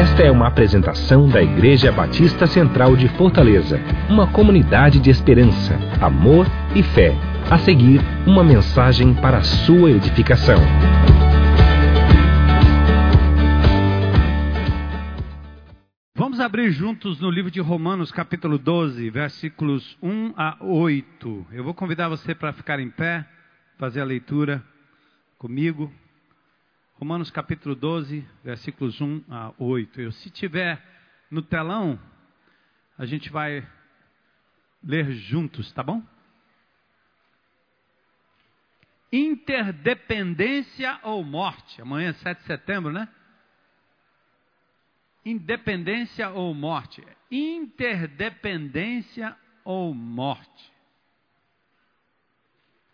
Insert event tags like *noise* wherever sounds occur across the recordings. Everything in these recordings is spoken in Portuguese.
Esta é uma apresentação da Igreja Batista Central de Fortaleza, uma comunidade de esperança, amor e fé. A seguir, uma mensagem para a sua edificação. Vamos abrir juntos no livro de Romanos, capítulo 12, versículos 1 a 8. Eu vou convidar você para ficar em pé, fazer a leitura comigo. Romanos capítulo 12, versículos 1 a 8. Eu, se tiver no telão, a gente vai ler juntos, tá bom? Interdependência ou morte. Amanhã é 7 de setembro, né? Independência ou morte. Interdependência ou morte.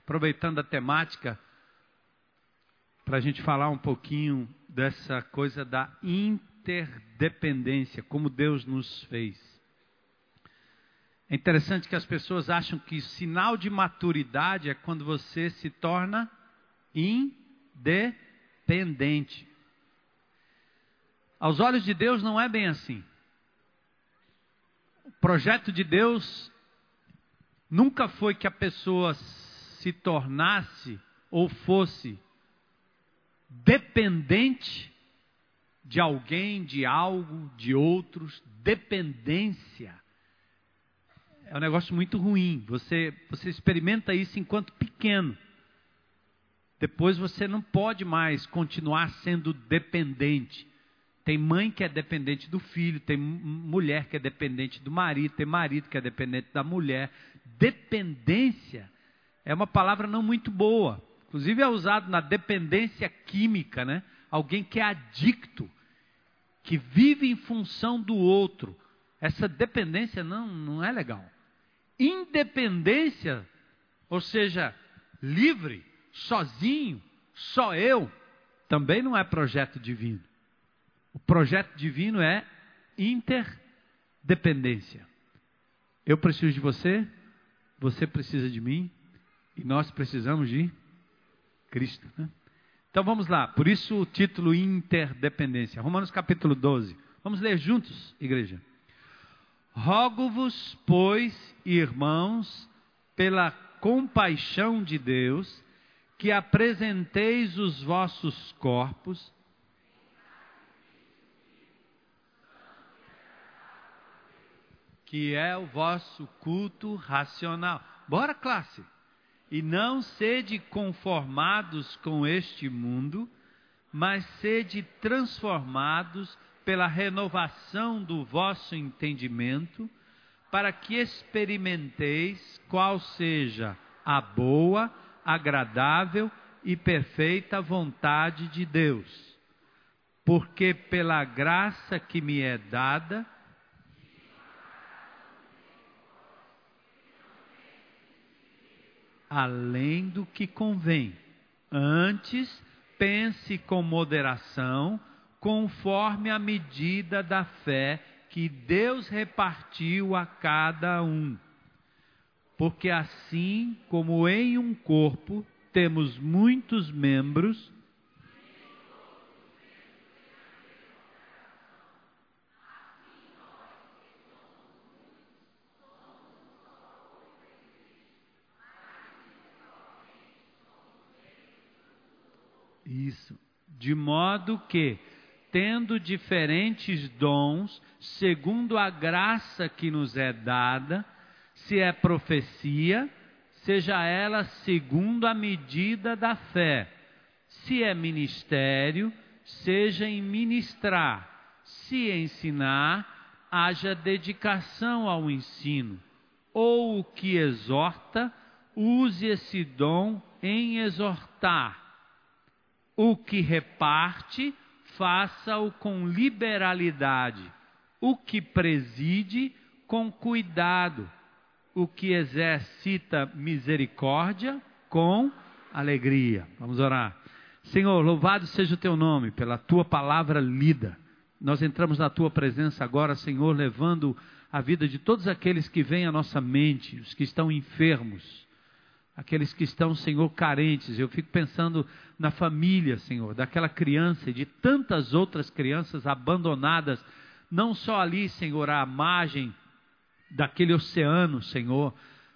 Aproveitando a temática, para a gente falar um pouquinho dessa coisa da interdependência, como Deus nos fez. É interessante que as pessoas acham que sinal de maturidade é quando você se torna independente. Aos olhos de Deus não é bem assim. O projeto de Deus nunca foi que a pessoa se tornasse ou fosse dependente de alguém, de algo, de outros, dependência. É um negócio muito ruim. Você, você experimenta isso enquanto pequeno. Depois você não pode mais continuar sendo dependente. Tem mãe que é dependente do filho, tem mulher que é dependente do marido, tem marido que é dependente da mulher. Dependência é uma palavra não muito boa. Inclusive é usado na dependência química, né? Alguém que é adicto, que vive em função do outro. Essa dependência não, não é legal. Independência, ou seja, livre, sozinho, só eu, também não é projeto divino. O projeto divino é interdependência. Eu preciso de você, você precisa de mim, e nós precisamos de Cristo. Né? Então vamos lá, por isso o título Interdependência. Romanos capítulo 12. Vamos ler juntos, igreja. Rogo-vos, pois, irmãos, pela compaixão de Deus, que apresenteis os vossos corpos que é o vosso culto racional. Bora, classe! E não sede conformados com este mundo, mas sede transformados pela renovação do vosso entendimento, para que experimenteis qual seja a boa, agradável e perfeita vontade de Deus. Porque pela graça que me é dada, além do que convém. Antes, pense com moderação, conforme a medida da fé que Deus repartiu a cada um. Porque assim como em um corpo temos muitos membros, Isso. De modo que, tendo diferentes dons, segundo a graça que nos é dada, se é profecia, seja ela segundo a medida da fé. Se é ministério, seja em ministrar. Se ensinar, haja dedicação ao ensino. Ou o que exorta, use esse dom em exortar o que reparte, faça-o com liberalidade. O que preside, com cuidado. O que exercita misericórdia, com alegria. Vamos orar. Senhor, louvado seja o teu nome pela tua palavra lida. Nós entramos na tua presença agora, Senhor, levando a vida de todos aqueles que vêm à nossa mente, os que estão enfermos aqueles que estão, Senhor, carentes. Eu fico pensando na família, Senhor, daquela criança e de tantas outras crianças abandonadas, não só ali, Senhor, à margem daquele oceano, Senhor,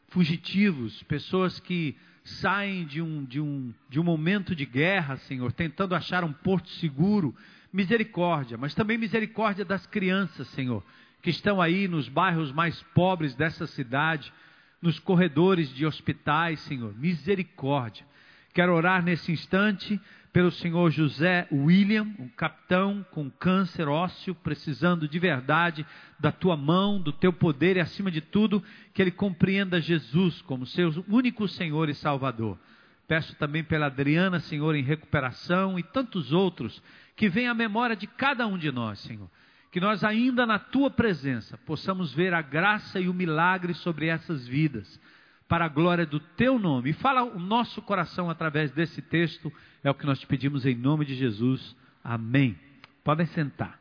fugitivos, pessoas que saem de um, de um, de um momento de guerra, Senhor, tentando achar um porto seguro. Misericórdia, mas também misericórdia das crianças, Senhor, que estão aí nos bairros mais pobres dessa cidade nos corredores de hospitais, Senhor. Misericórdia. Quero orar nesse instante pelo senhor José William, um capitão com câncer ósseo, precisando de verdade da tua mão, do teu poder e, acima de tudo, que ele compreenda Jesus como seu único Senhor e Salvador. Peço também pela Adriana, Senhor, em recuperação e tantos outros que vêm à memória de cada um de nós, Senhor que nós ainda na tua presença possamos ver a graça e o milagre sobre essas vidas, para a glória do teu nome. E fala o nosso coração através desse texto, é o que nós te pedimos em nome de Jesus. Amém. Podem sentar.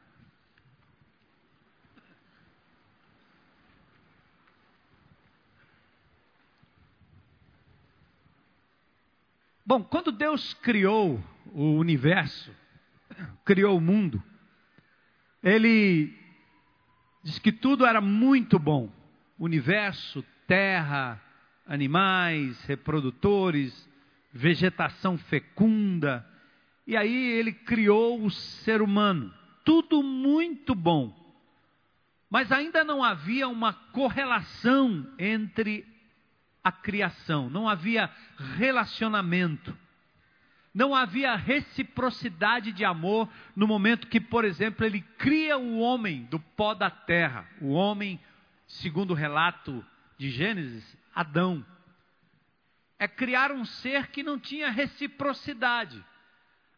Bom, quando Deus criou o universo, criou o mundo, ele diz que tudo era muito bom: universo, terra, animais, reprodutores, vegetação fecunda. E aí ele criou o ser humano. Tudo muito bom. Mas ainda não havia uma correlação entre a criação, não havia relacionamento. Não havia reciprocidade de amor no momento que, por exemplo, ele cria o homem do pó da terra. O homem, segundo o relato de Gênesis, Adão. É criar um ser que não tinha reciprocidade.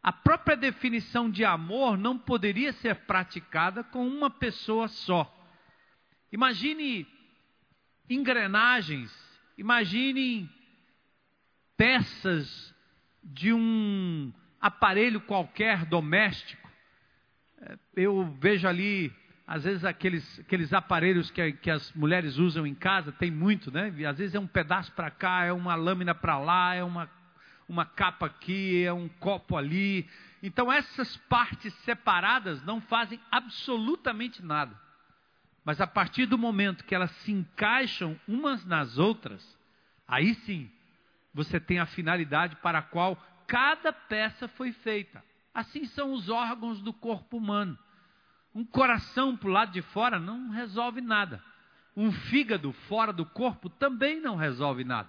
A própria definição de amor não poderia ser praticada com uma pessoa só. Imagine engrenagens, imagine peças de um aparelho qualquer doméstico. É, eu vejo ali, às vezes, aqueles, aqueles aparelhos que, que as mulheres usam em casa, tem muito, né? Às vezes é um pedaço para cá, é uma lâmina para lá, é uma, uma capa aqui, é um copo ali. Então, essas partes separadas não fazem absolutamente nada. Mas a partir do momento que elas se encaixam umas nas outras, aí sim você tem a finalidade para a qual cada peça foi feita. Assim são os órgãos do corpo humano. Um coração para o lado de fora não resolve nada. Um fígado fora do corpo também não resolve nada.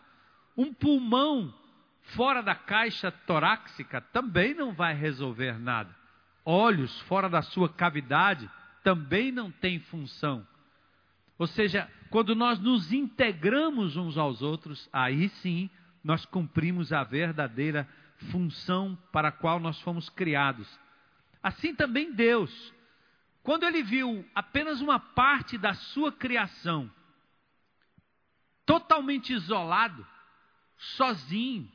Um pulmão fora da caixa torácica também não vai resolver nada. Olhos fora da sua cavidade também não tem função. Ou seja, quando nós nos integramos uns aos outros, aí sim nós cumprimos a verdadeira função para a qual nós fomos criados. Assim também Deus, quando ele viu apenas uma parte da sua criação, totalmente isolado, sozinho,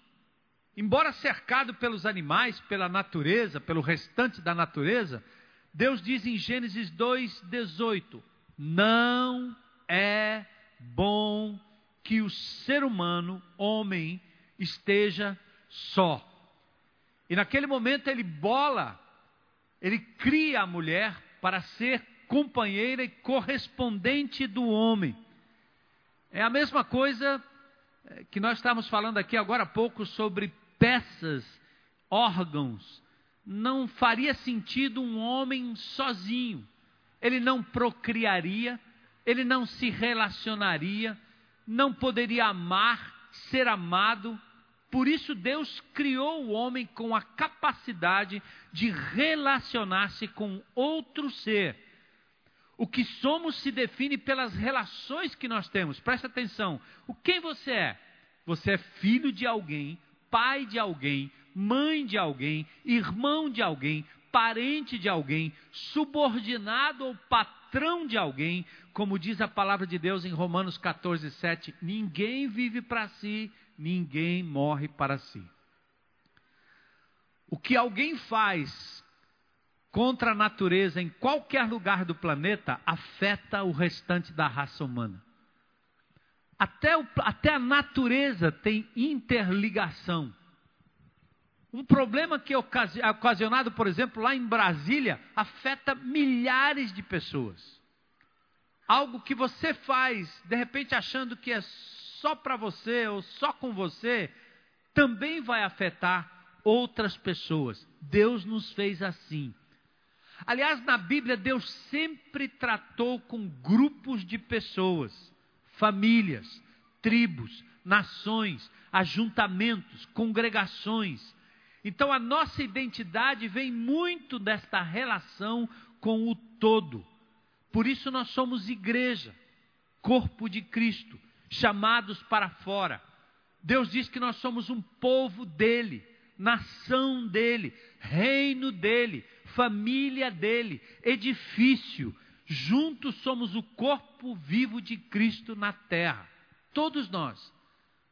embora cercado pelos animais, pela natureza, pelo restante da natureza, Deus diz em Gênesis 2:18: Não é bom que o ser humano, homem, esteja só. E naquele momento ele bola, ele cria a mulher para ser companheira e correspondente do homem. É a mesma coisa eh, que nós estamos falando aqui agora há pouco sobre peças, órgãos. Não faria sentido um homem sozinho. Ele não procriaria, ele não se relacionaria, não poderia amar, ser amado. Por isso Deus criou o homem com a capacidade de relacionar-se com outro ser. O que somos se define pelas relações que nós temos. Presta atenção. O quem você é? Você é filho de alguém, pai de alguém, mãe de alguém, irmão de alguém, parente de alguém, subordinado ou patrão de alguém, como diz a palavra de Deus em Romanos 14, 7, ninguém vive para si, ninguém morre para si. O que alguém faz contra a natureza em qualquer lugar do planeta afeta o restante da raça humana. Até, o, até a natureza tem interligação. Um problema que é ocasionado, por exemplo, lá em Brasília, afeta milhares de pessoas. Algo que você faz, de repente achando que é só para você ou só com você, também vai afetar outras pessoas. Deus nos fez assim. Aliás, na Bíblia, Deus sempre tratou com grupos de pessoas, famílias, tribos, nações, ajuntamentos, congregações. Então, a nossa identidade vem muito desta relação com o todo. Por isso, nós somos igreja, corpo de Cristo, chamados para fora. Deus diz que nós somos um povo dele, nação dele, reino dele, família dele, edifício. Juntos somos o corpo vivo de Cristo na terra. Todos nós.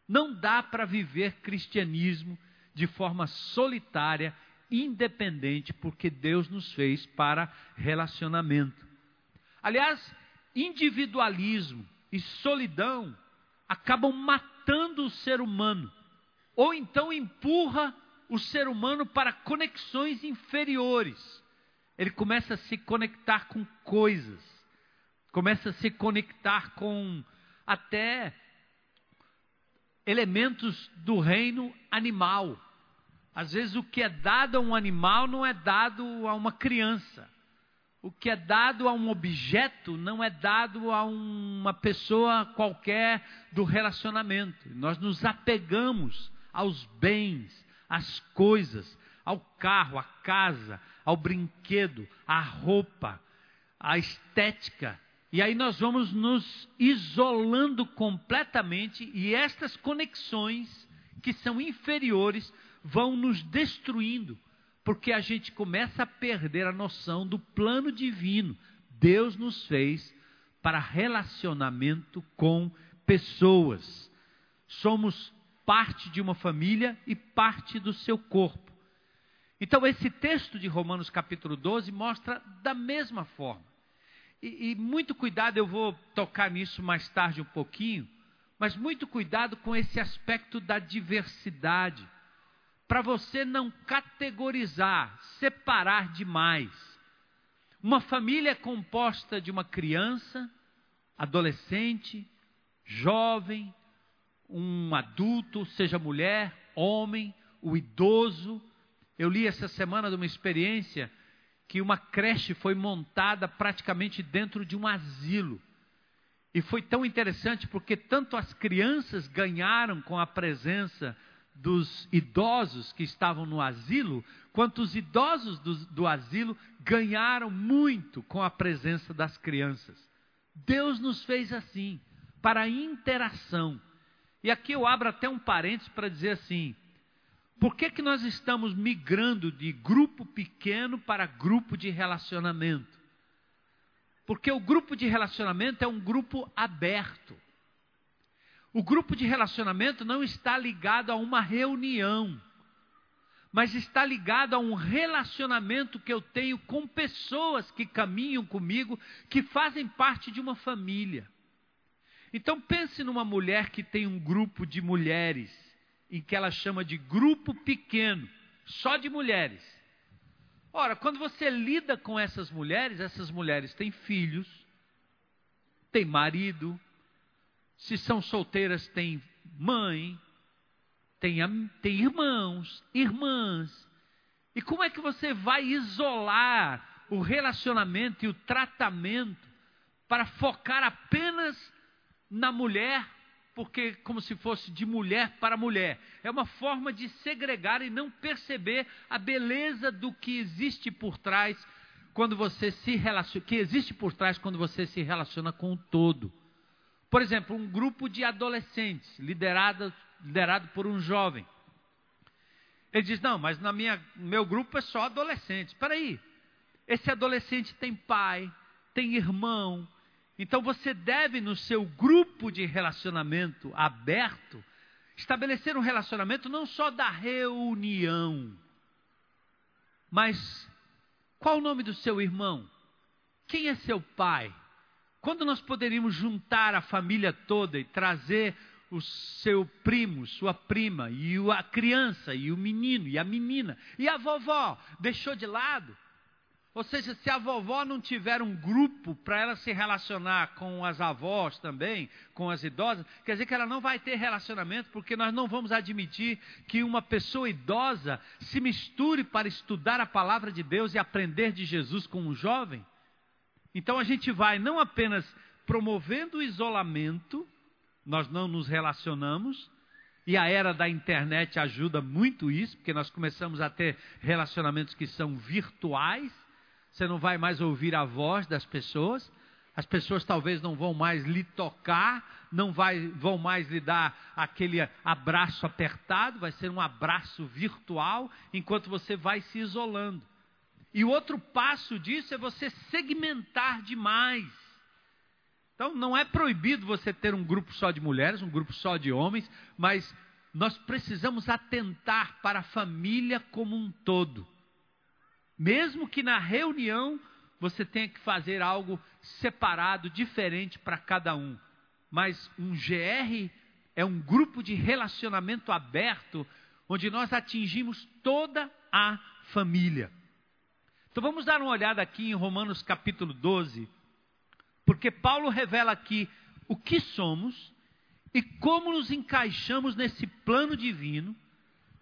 Não dá para viver cristianismo de forma solitária, independente, porque Deus nos fez para relacionamento. Aliás, individualismo e solidão acabam matando o ser humano, ou então empurra o ser humano para conexões inferiores. Ele começa a se conectar com coisas, começa a se conectar com até elementos do reino animal. Às vezes o que é dado a um animal não é dado a uma criança. O que é dado a um objeto não é dado a uma pessoa qualquer do relacionamento. Nós nos apegamos aos bens, às coisas, ao carro, à casa, ao brinquedo, à roupa, à estética. E aí nós vamos nos isolando completamente e estas conexões que são inferiores vão nos destruindo, porque a gente começa a perder a noção do plano divino. Deus nos fez para relacionamento com pessoas. Somos parte de uma família e parte do seu corpo. Então, esse texto de Romanos capítulo 12 mostra da mesma forma. E, e, muito cuidado, eu vou tocar nisso mais tarde um pouquinho, mas muito cuidado com esse aspecto da diversidade, para você não categorizar, separar demais. Uma família é composta de uma criança, adolescente, jovem, um adulto, seja mulher, homem, o idoso. Eu li essa semana de uma experiência que uma creche foi montada praticamente dentro de um asilo. E foi tão interessante porque tanto as crianças ganharam com a presença dos idosos que estavam no asilo, quanto os idosos do, do asilo ganharam muito com a presença das crianças. Deus nos fez assim, para a interação. E aqui eu abro até um parênteses para dizer assim: por que, que nós estamos migrando de grupo pequeno para grupo de relacionamento? Porque o grupo de relacionamento é um grupo aberto. O grupo de relacionamento não está ligado a uma reunião, mas está ligado a um relacionamento que eu tenho com pessoas que caminham comigo, que fazem parte de uma família. Então pense numa mulher que tem um grupo de mulheres, em que ela chama de grupo pequeno, só de mulheres. Ora, quando você lida com essas mulheres, essas mulheres têm filhos, têm marido, se são solteiras, têm mãe, têm, têm irmãos, irmãs. E como é que você vai isolar o relacionamento e o tratamento para focar apenas na mulher, porque como se fosse de mulher para mulher. É uma forma de segregar e não perceber a beleza do que existe por trás quando você se relaciona, que existe por trás quando você se relaciona com o todo. Por exemplo, um grupo de adolescentes liderado, liderado por um jovem. Ele diz: Não, mas minha, meu grupo é só adolescentes. Espera aí. Esse adolescente tem pai, tem irmão, então você deve, no seu grupo de relacionamento aberto, estabelecer um relacionamento não só da reunião, mas qual o nome do seu irmão? Quem é seu pai? Quando nós poderíamos juntar a família toda e trazer o seu primo, sua prima, e a criança, e o menino, e a menina, e a vovó, deixou de lado? Ou seja, se a vovó não tiver um grupo para ela se relacionar com as avós também, com as idosas, quer dizer que ela não vai ter relacionamento, porque nós não vamos admitir que uma pessoa idosa se misture para estudar a palavra de Deus e aprender de Jesus com um jovem. Então a gente vai não apenas promovendo o isolamento, nós não nos relacionamos, e a era da internet ajuda muito isso, porque nós começamos a ter relacionamentos que são virtuais você não vai mais ouvir a voz das pessoas, as pessoas talvez não vão mais lhe tocar, não vai, vão mais lhe dar aquele abraço apertado, vai ser um abraço virtual, enquanto você vai se isolando. E o outro passo disso é você segmentar demais. Então, não é proibido você ter um grupo só de mulheres, um grupo só de homens, mas nós precisamos atentar para a família como um todo. Mesmo que na reunião você tenha que fazer algo separado, diferente para cada um. Mas um GR é um grupo de relacionamento aberto, onde nós atingimos toda a família. Então vamos dar uma olhada aqui em Romanos capítulo 12, porque Paulo revela aqui o que somos e como nos encaixamos nesse plano divino,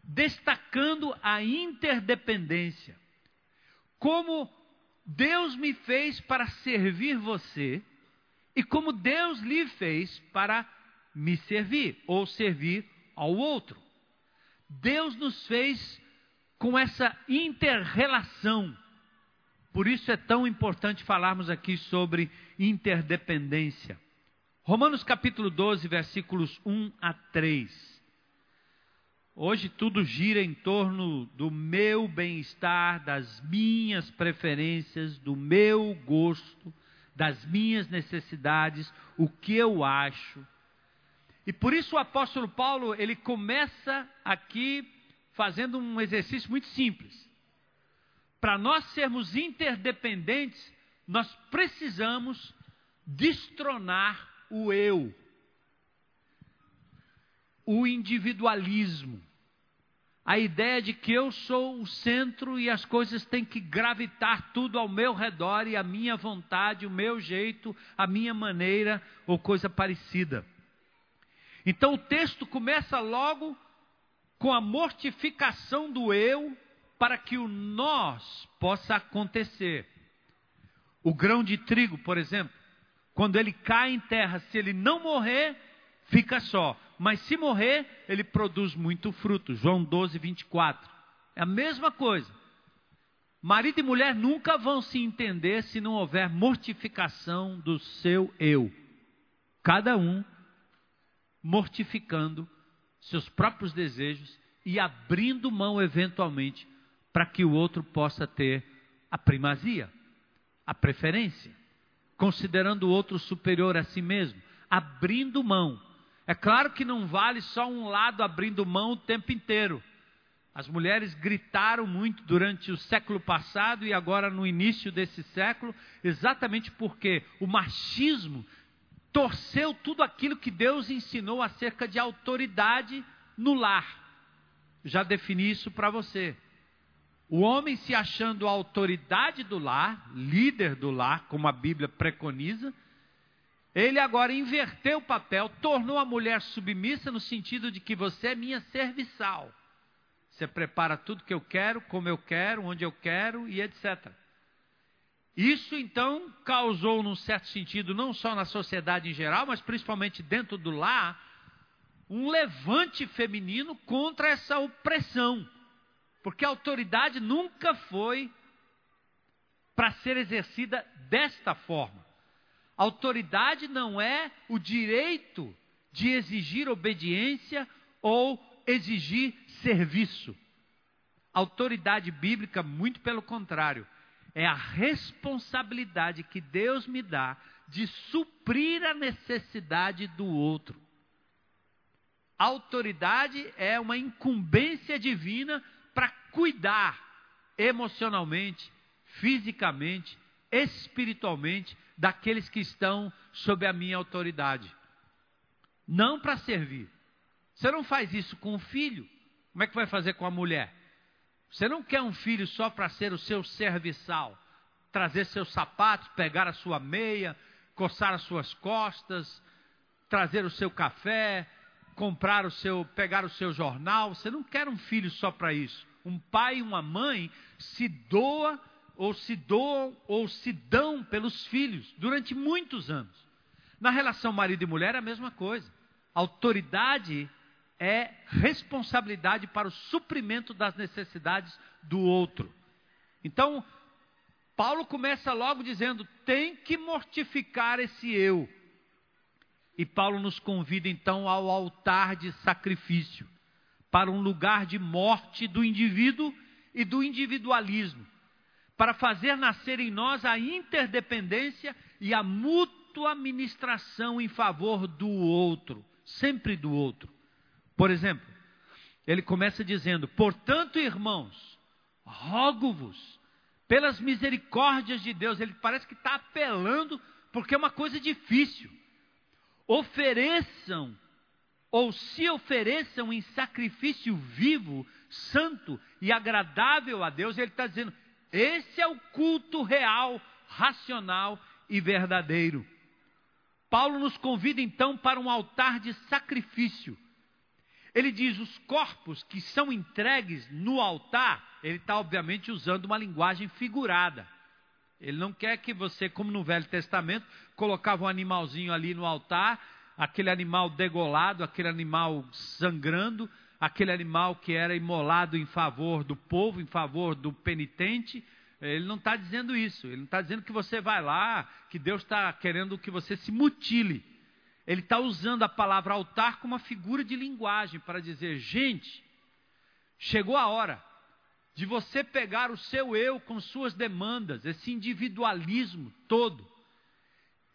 destacando a interdependência como Deus me fez para servir você e como Deus lhe fez para me servir ou servir ao outro. Deus nos fez com essa interrelação. Por isso é tão importante falarmos aqui sobre interdependência. Romanos capítulo 12, versículos 1 a 3. Hoje tudo gira em torno do meu bem-estar, das minhas preferências, do meu gosto, das minhas necessidades, o que eu acho. E por isso o apóstolo Paulo, ele começa aqui fazendo um exercício muito simples. Para nós sermos interdependentes, nós precisamos destronar o eu o individualismo. A ideia de que eu sou o centro e as coisas têm que gravitar tudo ao meu redor e a minha vontade, o meu jeito, a minha maneira ou coisa parecida. Então o texto começa logo com a mortificação do eu para que o nós possa acontecer. O grão de trigo, por exemplo, quando ele cai em terra, se ele não morrer, fica só mas se morrer, ele produz muito fruto. João 12, 24. É a mesma coisa. Marido e mulher nunca vão se entender se não houver mortificação do seu eu. Cada um mortificando seus próprios desejos e abrindo mão eventualmente para que o outro possa ter a primazia, a preferência, considerando o outro superior a si mesmo, abrindo mão é claro que não vale só um lado abrindo mão o tempo inteiro. As mulheres gritaram muito durante o século passado e agora no início desse século, exatamente porque o machismo torceu tudo aquilo que Deus ensinou acerca de autoridade no lar. Já defini isso para você. O homem se achando a autoridade do lar, líder do lar, como a Bíblia preconiza, ele agora inverteu o papel, tornou a mulher submissa no sentido de que você é minha serviçal. Você prepara tudo que eu quero, como eu quero, onde eu quero e etc. Isso então causou, num certo sentido, não só na sociedade em geral, mas principalmente dentro do lar, um levante feminino contra essa opressão. Porque a autoridade nunca foi para ser exercida desta forma. Autoridade não é o direito de exigir obediência ou exigir serviço. Autoridade bíblica, muito pelo contrário, é a responsabilidade que Deus me dá de suprir a necessidade do outro. Autoridade é uma incumbência divina cuidar emocionalmente, fisicamente, espiritualmente daqueles que estão sob a minha autoridade. Não para servir. Você não faz isso com o filho, como é que vai fazer com a mulher? Você não quer um filho só para ser o seu serviçal, trazer seus sapatos, pegar a sua meia, coçar as suas costas, trazer o seu café, comprar o seu, pegar o seu jornal. Você não quer um filho só para isso. Um pai e uma mãe se doa ou se doam ou se dão pelos filhos durante muitos anos. Na relação marido e mulher é a mesma coisa. Autoridade é responsabilidade para o suprimento das necessidades do outro. Então, Paulo começa logo dizendo: tem que mortificar esse eu. E Paulo nos convida então ao altar de sacrifício, para um lugar de morte do indivíduo e do individualismo, para fazer nascer em nós a interdependência e a mútua ministração em favor do outro, sempre do outro. Por exemplo, ele começa dizendo: Portanto, irmãos, rogo-vos, pelas misericórdias de Deus. Ele parece que está apelando, porque é uma coisa difícil. Ofereçam, ou se ofereçam em sacrifício vivo, santo e agradável a Deus. Ele está dizendo: esse é o culto real, racional e verdadeiro. Paulo nos convida então para um altar de sacrifício ele diz: os corpos que são entregues no altar, ele está obviamente usando uma linguagem figurada. Ele não quer que você, como no Velho Testamento, colocava um animalzinho ali no altar, aquele animal degolado, aquele animal sangrando, aquele animal que era imolado em favor do povo, em favor do penitente. Ele não está dizendo isso. Ele não está dizendo que você vai lá, que Deus está querendo que você se mutile. Ele está usando a palavra altar como uma figura de linguagem para dizer: gente, chegou a hora de você pegar o seu eu com suas demandas, esse individualismo todo,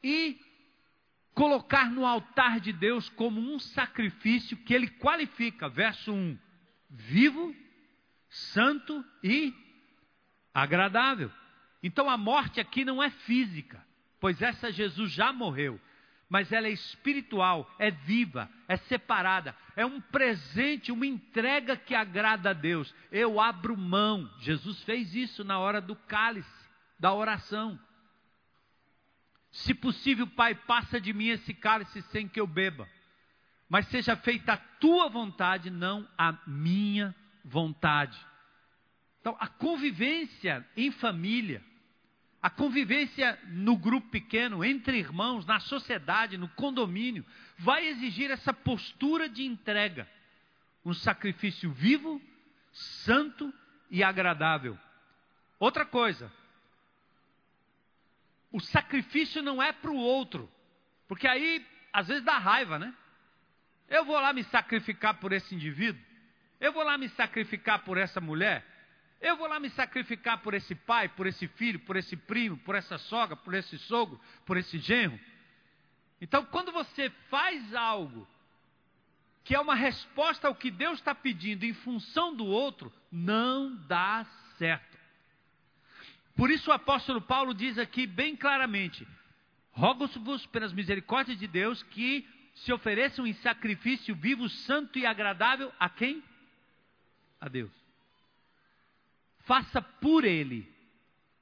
e colocar no altar de Deus como um sacrifício que ele qualifica, verso 1, vivo, santo e agradável. Então a morte aqui não é física, pois essa Jesus já morreu mas ela é espiritual, é viva, é separada, é um presente, uma entrega que agrada a Deus. Eu abro mão. Jesus fez isso na hora do cálice, da oração. Se possível, Pai, passa de mim esse cálice sem que eu beba, mas seja feita a tua vontade, não a minha vontade. Então, a convivência em família, a convivência no grupo pequeno, entre irmãos, na sociedade, no condomínio, vai exigir essa postura de entrega. Um sacrifício vivo, santo e agradável. Outra coisa, o sacrifício não é para o outro, porque aí às vezes dá raiva, né? Eu vou lá me sacrificar por esse indivíduo, eu vou lá me sacrificar por essa mulher, eu vou lá me sacrificar por esse pai, por esse filho, por esse primo, por essa sogra, por esse sogro, por esse genro. Então, quando você faz algo que é uma resposta ao que Deus está pedindo em função do outro, não dá certo. Por isso o apóstolo Paulo diz aqui bem claramente: rogo-vos pelas misericórdias de Deus que se ofereçam em sacrifício vivo, santo e agradável a quem? A Deus faça por ele,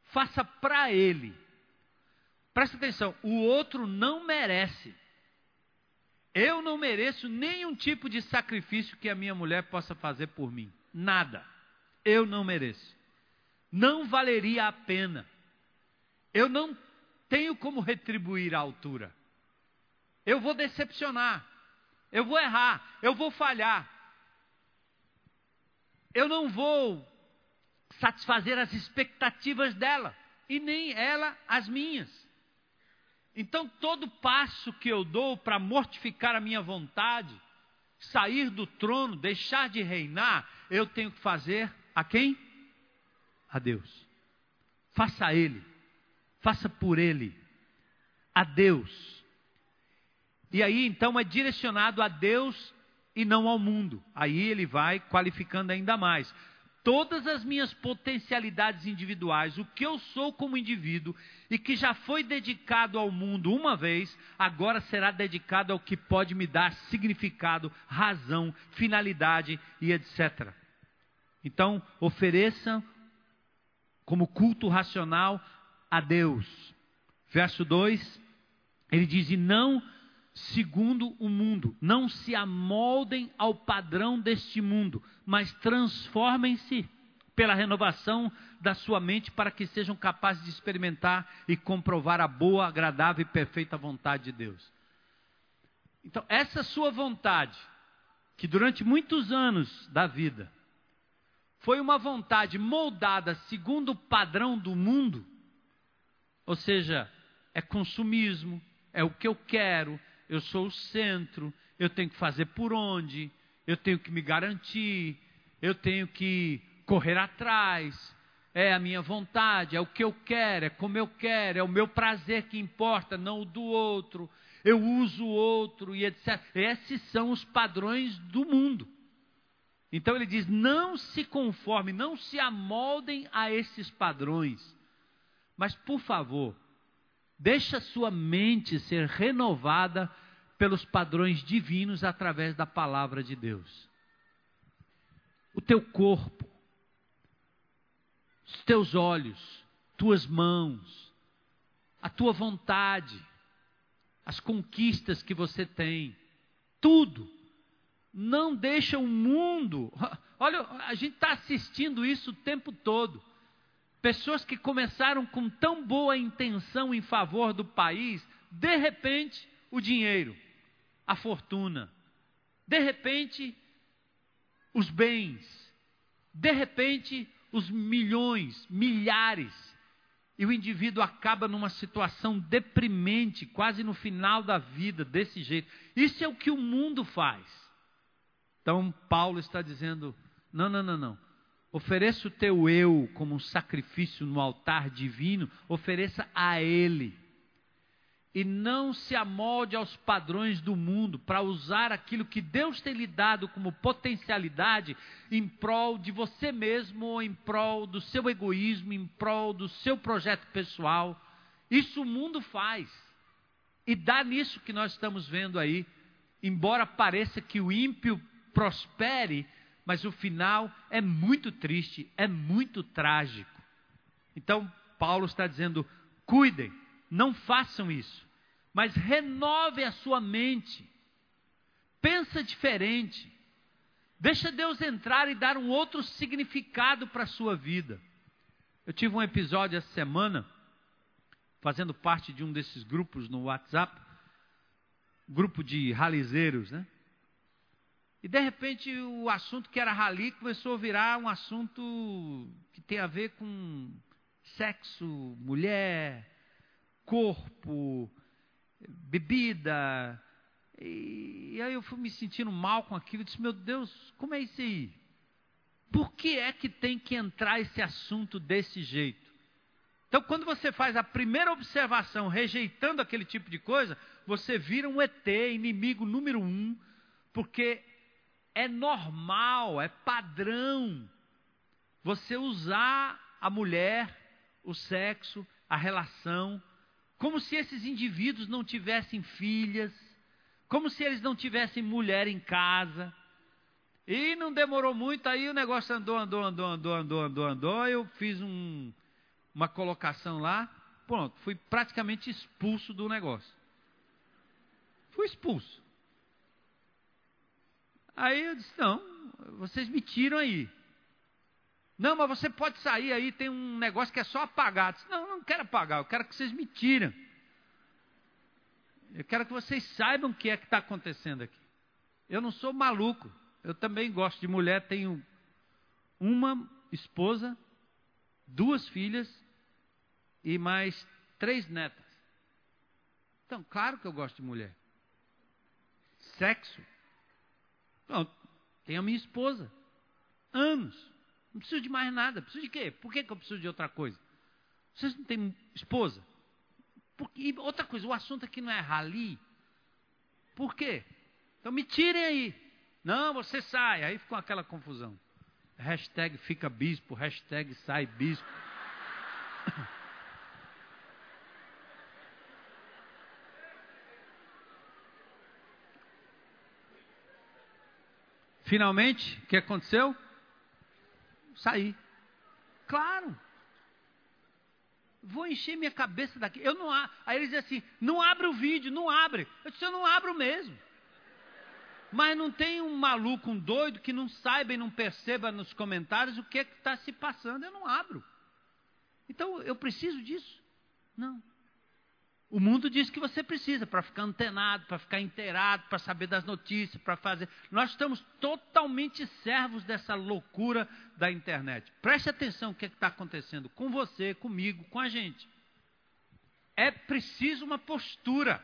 faça para ele. Presta atenção, o outro não merece. Eu não mereço nenhum tipo de sacrifício que a minha mulher possa fazer por mim. Nada. Eu não mereço. Não valeria a pena. Eu não tenho como retribuir a altura. Eu vou decepcionar. Eu vou errar. Eu vou falhar. Eu não vou satisfazer as expectativas dela e nem ela as minhas. Então, todo passo que eu dou para mortificar a minha vontade, sair do trono, deixar de reinar, eu tenho que fazer a quem? A Deus. Faça a Ele, faça por Ele, a Deus. E aí então é direcionado a Deus e não ao mundo. Aí ele vai qualificando ainda mais todas as minhas potencialidades individuais, o que eu sou como indivíduo e que já foi dedicado ao mundo uma vez, agora será dedicado ao que pode me dar significado, razão, finalidade e etc. Então, ofereça como culto racional a Deus. Verso 2, ele diz: E não segundo o mundo. Não se amoldem ao padrão deste mundo, mas transformem-se pela renovação da sua mente para que sejam capazes de experimentar e comprovar a boa, agradável e perfeita vontade de Deus. Então, essa sua vontade, que durante muitos anos da vida foi uma vontade moldada segundo o padrão do mundo, ou seja, é consumismo, é o que eu quero, eu sou o centro, eu tenho que fazer por onde, eu tenho que me garantir, eu tenho que correr atrás, é a minha vontade, é o que eu quero, é como eu quero, é o meu prazer que importa, não o do outro, eu uso o outro e etc. Esses são os padrões do mundo. Então ele diz: não se conforme, não se amoldem a esses padrões, mas por favor, Deixa sua mente ser renovada pelos padrões divinos através da palavra de Deus. O teu corpo, os teus olhos, tuas mãos, a tua vontade, as conquistas que você tem, tudo. Não deixa o mundo. *laughs* Olha, a gente está assistindo isso o tempo todo. Pessoas que começaram com tão boa intenção em favor do país, de repente, o dinheiro, a fortuna, de repente, os bens, de repente, os milhões, milhares, e o indivíduo acaba numa situação deprimente, quase no final da vida, desse jeito. Isso é o que o mundo faz. Então, Paulo está dizendo: não, não, não, não. Ofereça o teu eu como um sacrifício no altar divino, ofereça a Ele. E não se amolde aos padrões do mundo para usar aquilo que Deus tem lhe dado como potencialidade em prol de você mesmo, em prol do seu egoísmo, em prol do seu projeto pessoal. Isso o mundo faz. E dá nisso que nós estamos vendo aí. Embora pareça que o ímpio prospere, mas o final é muito triste, é muito trágico. Então, Paulo está dizendo: cuidem, não façam isso, mas renove a sua mente, pensa diferente, deixa Deus entrar e dar um outro significado para a sua vida. Eu tive um episódio essa semana, fazendo parte de um desses grupos no WhatsApp, grupo de ralizeiros, né? E de repente o assunto que era rali começou a virar um assunto que tem a ver com sexo, mulher, corpo, bebida. E, aí eu fui me sentindo mal com aquilo. Eu disse: Meu Deus, como é isso aí? Por que é que tem que entrar esse assunto desse jeito? Então, quando você faz a primeira observação rejeitando aquele tipo de coisa, você vira um ET, inimigo número um, porque é normal, é padrão você usar a mulher, o sexo, a relação, como se esses indivíduos não tivessem filhas, como se eles não tivessem mulher em casa. E não demorou muito, aí o negócio andou, andou, andou, andou, andou, andou, andou. Eu fiz um, uma colocação lá, pronto, fui praticamente expulso do negócio. Fui expulso. Aí eu disse: não, vocês me tiram aí. Não, mas você pode sair aí, tem um negócio que é só apagar. Eu disse, não, não quero apagar, eu quero que vocês me tirem. Eu quero que vocês saibam o que é que está acontecendo aqui. Eu não sou maluco. Eu também gosto de mulher, tenho uma esposa, duas filhas e mais três netas. Então, claro que eu gosto de mulher. Sexo Pronto, tenho a minha esposa. Anos. Não preciso de mais nada. Preciso de quê? Por que, que eu preciso de outra coisa? Vocês não têm esposa? e outra coisa, o assunto aqui não é rali. Por quê? Então me tirem aí. Não, você sai. Aí ficou aquela confusão. hashtag fica bispo, hashtag sai bispo. Finalmente, o que aconteceu? Saí. Claro. Vou encher minha cabeça daqui. Eu não Aí eles dizem assim: não abre o vídeo, não abre. Eu disse: eu não abro mesmo. Mas não tem um maluco, um doido que não saiba e não perceba nos comentários o que é está se passando. Eu não abro. Então eu preciso disso? Não. O mundo diz que você precisa para ficar antenado, para ficar inteirado, para saber das notícias, para fazer. Nós estamos totalmente servos dessa loucura da internet. Preste atenção o que é está acontecendo com você, comigo, com a gente. É preciso uma postura.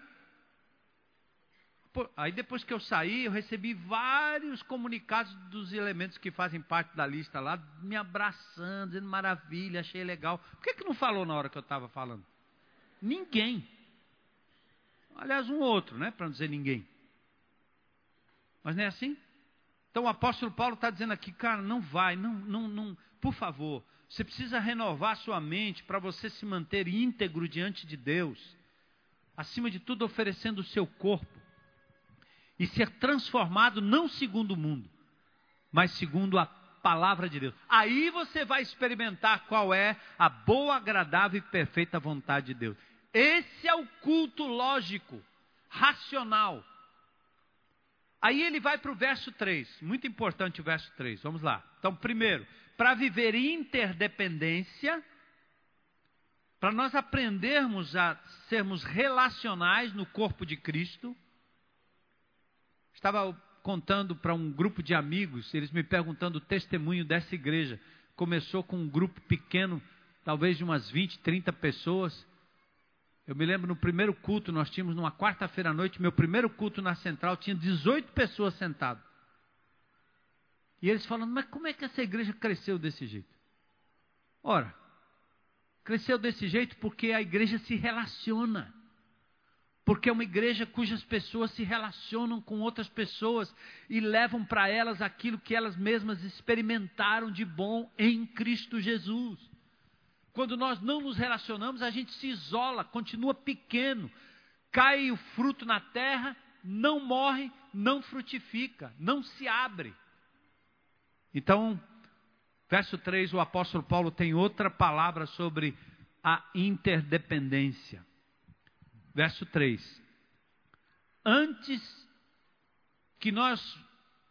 Aí depois que eu saí, eu recebi vários comunicados dos elementos que fazem parte da lista lá, me abraçando, dizendo maravilha, achei legal. Por que, que não falou na hora que eu estava falando? Ninguém. Aliás, um outro, né? Para não dizer ninguém. Mas não é assim? Então o apóstolo Paulo está dizendo aqui, cara, não vai, não, não, não, por favor, você precisa renovar sua mente para você se manter íntegro diante de Deus. Acima de tudo, oferecendo o seu corpo e ser transformado não segundo o mundo, mas segundo a palavra de Deus. Aí você vai experimentar qual é a boa, agradável e perfeita vontade de Deus. Esse é o culto lógico, racional. Aí ele vai para o verso 3, muito importante o verso 3, vamos lá. Então, primeiro, para viver interdependência, para nós aprendermos a sermos relacionais no corpo de Cristo. Estava contando para um grupo de amigos, eles me perguntando o testemunho dessa igreja. Começou com um grupo pequeno, talvez de umas 20, 30 pessoas. Eu me lembro no primeiro culto, nós tínhamos numa quarta-feira à noite, meu primeiro culto na central, tinha 18 pessoas sentadas. E eles falando, mas como é que essa igreja cresceu desse jeito? Ora, cresceu desse jeito porque a igreja se relaciona. Porque é uma igreja cujas pessoas se relacionam com outras pessoas e levam para elas aquilo que elas mesmas experimentaram de bom em Cristo Jesus. Quando nós não nos relacionamos, a gente se isola, continua pequeno, cai o fruto na terra, não morre, não frutifica, não se abre. Então, verso 3, o apóstolo Paulo tem outra palavra sobre a interdependência. Verso 3. Antes que nós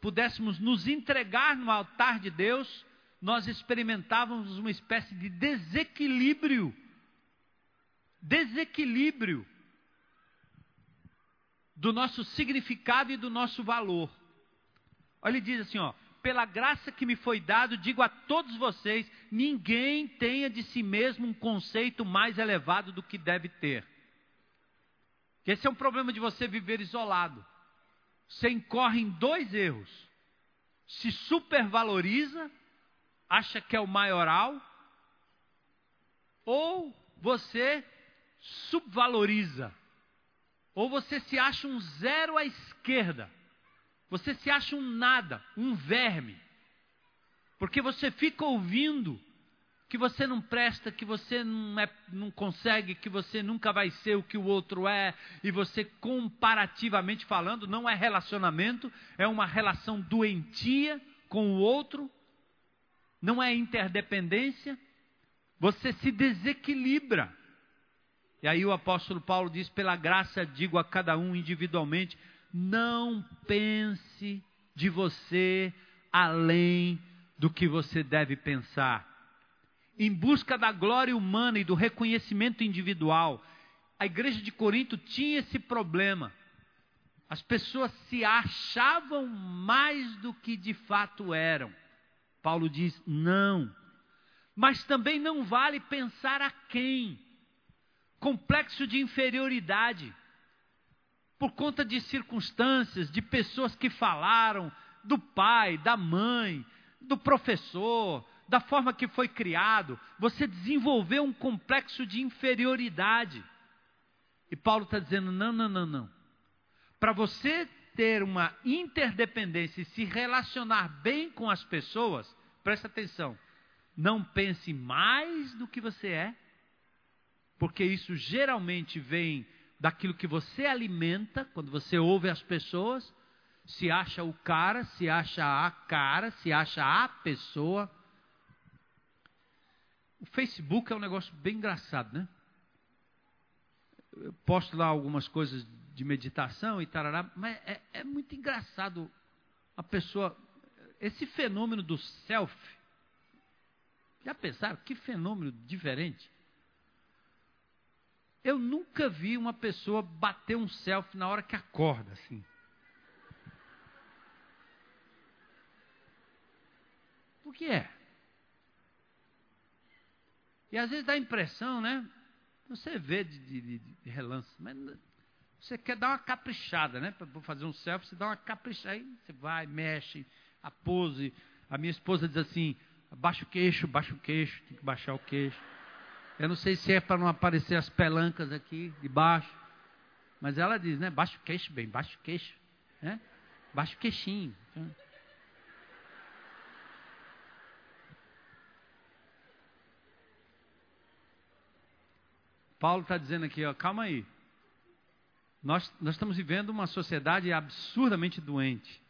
pudéssemos nos entregar no altar de Deus, nós experimentávamos uma espécie de desequilíbrio. Desequilíbrio do nosso significado e do nosso valor. Olha, ele diz assim, ó: "Pela graça que me foi dado, digo a todos vocês, ninguém tenha de si mesmo um conceito mais elevado do que deve ter." Esse é um problema de você viver isolado. Você incorre em dois erros. Se supervaloriza acha que é o maioral, ou você subvaloriza, ou você se acha um zero à esquerda, você se acha um nada, um verme, porque você fica ouvindo que você não presta, que você não, é, não consegue, que você nunca vai ser o que o outro é, e você, comparativamente falando, não é relacionamento, é uma relação doentia com o outro, não é interdependência, você se desequilibra. E aí o apóstolo Paulo diz: pela graça digo a cada um individualmente, não pense de você além do que você deve pensar. Em busca da glória humana e do reconhecimento individual, a igreja de Corinto tinha esse problema. As pessoas se achavam mais do que de fato eram. Paulo diz: não. Mas também não vale pensar a quem. Complexo de inferioridade. Por conta de circunstâncias, de pessoas que falaram, do pai, da mãe, do professor, da forma que foi criado, você desenvolveu um complexo de inferioridade. E Paulo está dizendo: não, não, não, não. Para você ter uma interdependência e se relacionar bem com as pessoas, presta atenção. Não pense mais do que você é, porque isso geralmente vem daquilo que você alimenta, quando você ouve as pessoas, se acha o cara, se acha a cara, se acha a pessoa. O Facebook é um negócio bem engraçado, né? Eu posto lá algumas coisas de meditação e tarará, mas é, é muito engraçado a pessoa. Esse fenômeno do self. Já pensaram? Que fenômeno diferente. Eu nunca vi uma pessoa bater um selfie na hora que acorda, assim. Por que é? E às vezes dá a impressão, né? Você vê de, de, de relance, mas você quer dar uma caprichada, né? Para fazer um selfie, você dá uma caprichada. Aí você vai, mexe, a pose. A minha esposa diz assim: baixa o queixo, baixa o queixo, tem que baixar o queixo. Eu não sei se é para não aparecer as pelancas aqui de baixo. Mas ela diz, né? Baixa o queixo bem, baixa o queixo. Né? Baixa o queixinho. Paulo está dizendo aqui, ó, calma aí. Nós, nós estamos vivendo uma sociedade absurdamente doente,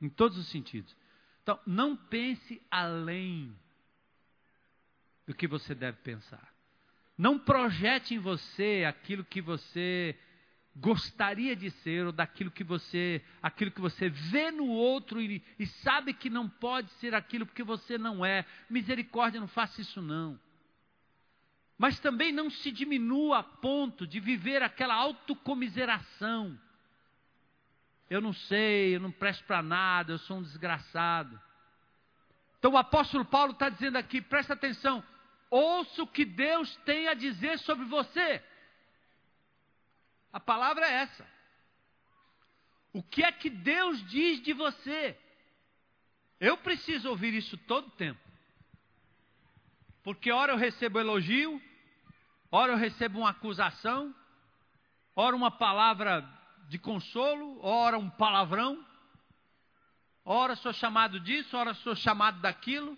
em todos os sentidos. Então, não pense além do que você deve pensar. Não projete em você aquilo que você gostaria de ser ou daquilo que você, aquilo que você vê no outro e, e sabe que não pode ser aquilo porque você não é. Misericórdia, não faça isso não. Mas também não se diminua a ponto de viver aquela autocomiseração. Eu não sei, eu não presto para nada, eu sou um desgraçado. Então o apóstolo Paulo está dizendo aqui, presta atenção, ouça o que Deus tem a dizer sobre você. A palavra é essa. O que é que Deus diz de você? Eu preciso ouvir isso todo tempo. Porque ora eu recebo elogio, ora eu recebo uma acusação, ora uma palavra de consolo, ora um palavrão, ora sou chamado disso, ora sou chamado daquilo.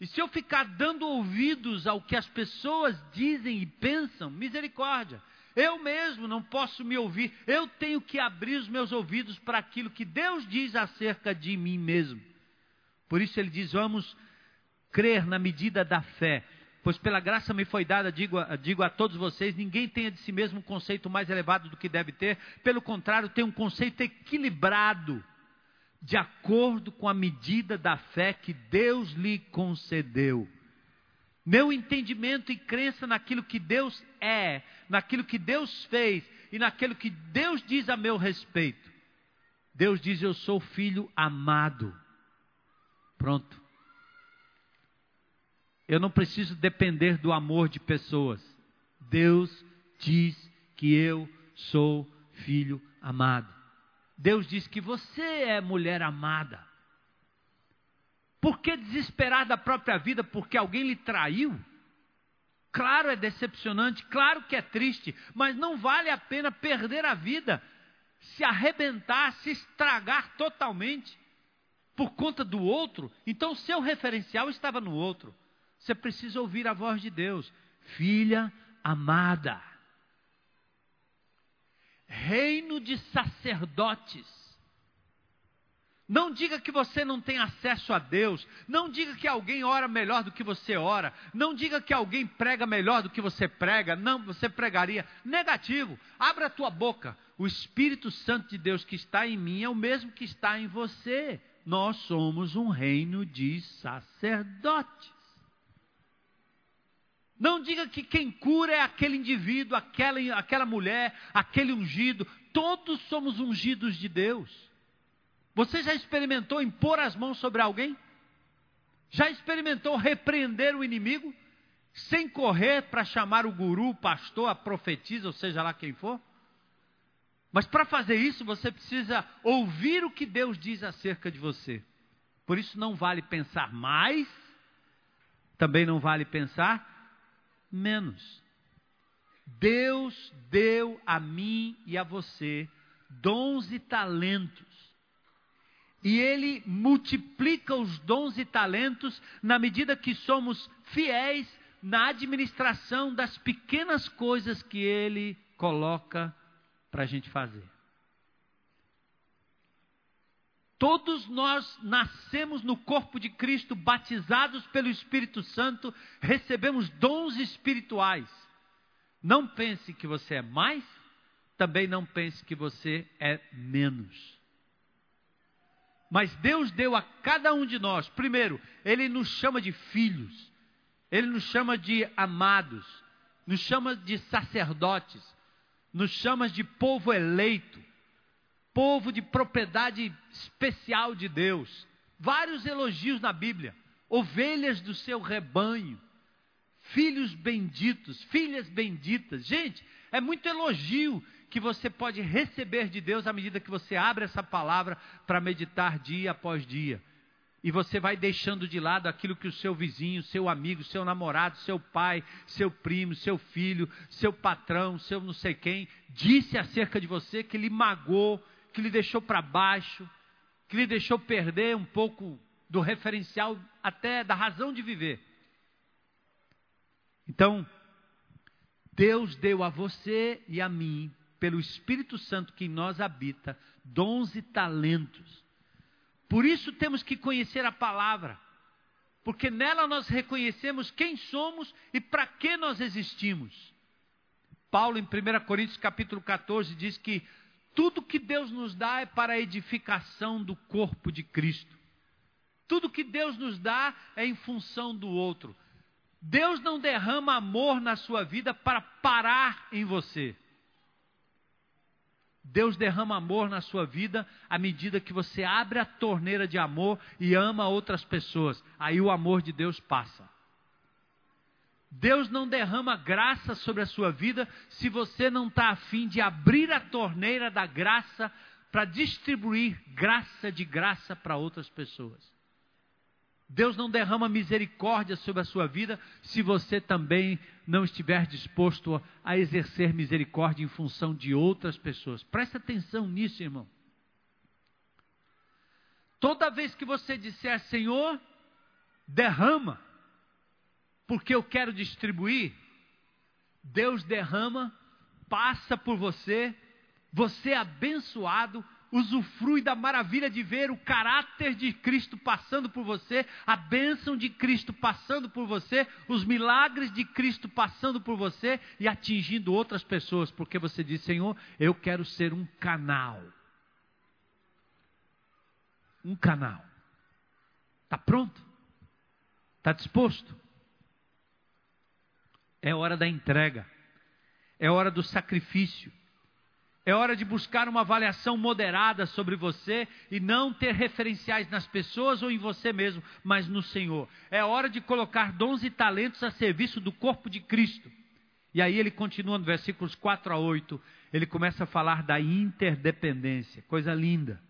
E se eu ficar dando ouvidos ao que as pessoas dizem e pensam, misericórdia. Eu mesmo não posso me ouvir, eu tenho que abrir os meus ouvidos para aquilo que Deus diz acerca de mim mesmo. Por isso ele diz: vamos crer na medida da fé. Pois pela graça me foi dada, digo, digo a todos vocês: ninguém tenha de si mesmo um conceito mais elevado do que deve ter, pelo contrário, tem um conceito equilibrado de acordo com a medida da fé que Deus lhe concedeu. Meu entendimento e crença naquilo que Deus é, naquilo que Deus fez e naquilo que Deus diz a meu respeito. Deus diz: Eu sou filho amado. Pronto. Eu não preciso depender do amor de pessoas. Deus diz que eu sou filho amado. Deus diz que você é mulher amada. Por que desesperar da própria vida porque alguém lhe traiu? Claro, é decepcionante, claro que é triste, mas não vale a pena perder a vida, se arrebentar, se estragar totalmente por conta do outro. Então, seu referencial estava no outro. Você precisa ouvir a voz de Deus, filha amada reino de sacerdotes. Não diga que você não tem acesso a Deus. Não diga que alguém ora melhor do que você ora. Não diga que alguém prega melhor do que você prega. Não, você pregaria. Negativo. Abra a tua boca. O Espírito Santo de Deus que está em mim é o mesmo que está em você. Nós somos um reino de sacerdotes. Não diga que quem cura é aquele indivíduo, aquela, aquela mulher, aquele ungido. Todos somos ungidos de Deus. Você já experimentou impor as mãos sobre alguém? Já experimentou repreender o inimigo? Sem correr para chamar o guru, o pastor, a profetisa, ou seja lá quem for? Mas para fazer isso, você precisa ouvir o que Deus diz acerca de você. Por isso não vale pensar mais, também não vale pensar menos. Deus deu a mim e a você dons e talentos. E Ele multiplica os dons e talentos na medida que somos fiéis na administração das pequenas coisas que Ele coloca para a gente fazer. Todos nós nascemos no corpo de Cristo, batizados pelo Espírito Santo, recebemos dons espirituais. Não pense que você é mais, também não pense que você é menos. Mas Deus deu a cada um de nós, primeiro, Ele nos chama de filhos, Ele nos chama de amados, nos chama de sacerdotes, nos chama de povo eleito povo de propriedade especial de Deus. Vários elogios na Bíblia. Ovelhas do seu rebanho, filhos benditos, filhas benditas. Gente, é muito elogio que você pode receber de Deus à medida que você abre essa palavra para meditar dia após dia. E você vai deixando de lado aquilo que o seu vizinho, seu amigo, seu namorado, seu pai, seu primo, seu filho, seu patrão, seu não sei quem, disse acerca de você que lhe magoou, que lhe deixou para baixo, que lhe deixou perder um pouco do referencial, até da razão de viver. Então, Deus deu a você e a mim, pelo Espírito Santo que em nós habita, dons e talentos. Por isso temos que conhecer a palavra, porque nela nós reconhecemos quem somos e para que nós existimos. Paulo, em 1 Coríntios capítulo 14, diz que tudo que Deus nos dá é para a edificação do corpo de Cristo. Tudo que Deus nos dá é em função do outro. Deus não derrama amor na sua vida para parar em você. Deus derrama amor na sua vida à medida que você abre a torneira de amor e ama outras pessoas. Aí o amor de Deus passa. Deus não derrama graça sobre a sua vida se você não está afim de abrir a torneira da graça para distribuir graça de graça para outras pessoas. Deus não derrama misericórdia sobre a sua vida se você também não estiver disposto a exercer misericórdia em função de outras pessoas. Presta atenção nisso, irmão. Toda vez que você disser, Senhor, derrama porque eu quero distribuir, Deus derrama, passa por você, você é abençoado, usufrui da maravilha de ver o caráter de Cristo passando por você, a bênção de Cristo passando por você, os milagres de Cristo passando por você e atingindo outras pessoas, porque você diz: Senhor, eu quero ser um canal. Um canal. Está pronto? Está disposto? É hora da entrega. É hora do sacrifício. É hora de buscar uma avaliação moderada sobre você e não ter referenciais nas pessoas ou em você mesmo, mas no Senhor. É hora de colocar dons e talentos a serviço do corpo de Cristo. E aí ele continua no versículos 4 a 8, ele começa a falar da interdependência, coisa linda.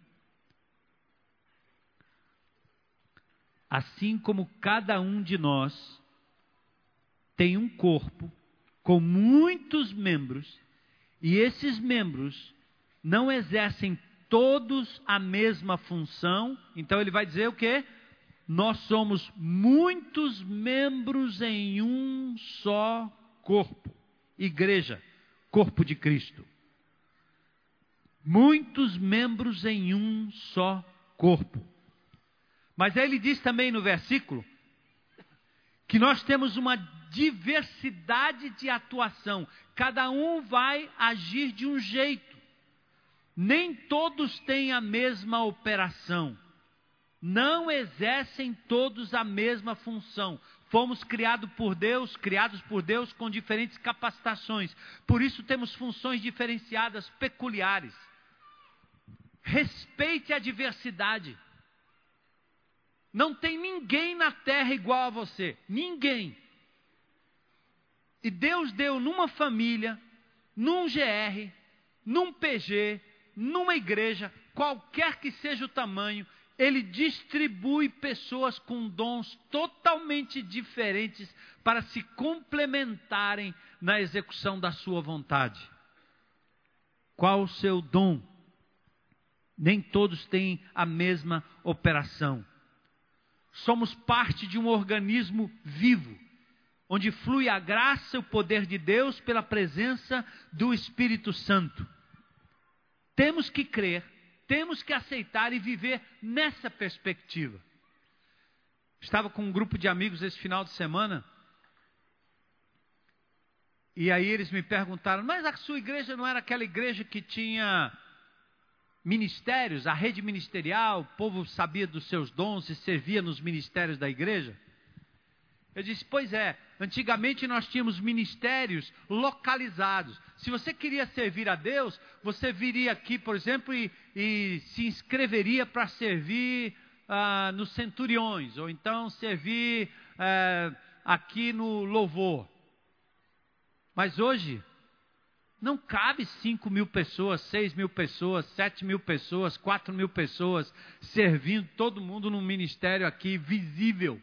Assim como cada um de nós tem um corpo com muitos membros e esses membros não exercem todos a mesma função. Então ele vai dizer o que? Nós somos muitos membros em um só corpo. Igreja, corpo de Cristo. Muitos membros em um só corpo. Mas aí ele diz também no versículo que nós temos uma diversidade de atuação. Cada um vai agir de um jeito. Nem todos têm a mesma operação. Não exercem todos a mesma função. Fomos criados por Deus, criados por Deus com diferentes capacitações. Por isso temos funções diferenciadas, peculiares. Respeite a diversidade. Não tem ninguém na terra igual a você. Ninguém. E Deus deu numa família, num GR, num PG, numa igreja, qualquer que seja o tamanho, ele distribui pessoas com dons totalmente diferentes para se complementarem na execução da sua vontade. Qual o seu dom? Nem todos têm a mesma operação. Somos parte de um organismo vivo, onde flui a graça e o poder de Deus pela presença do Espírito Santo. Temos que crer, temos que aceitar e viver nessa perspectiva. Estava com um grupo de amigos esse final de semana. E aí eles me perguntaram: Mas a sua igreja não era aquela igreja que tinha ministérios, a rede ministerial, o povo sabia dos seus dons e servia nos ministérios da igreja? Eu disse: Pois é, antigamente nós tínhamos ministérios localizados. Se você queria servir a Deus, você viria aqui, por exemplo, e, e se inscreveria para servir ah, nos centuriões, ou então servir eh, aqui no louvor. Mas hoje, não cabe 5 mil pessoas, 6 mil pessoas, 7 mil pessoas, 4 mil pessoas servindo todo mundo num ministério aqui visível.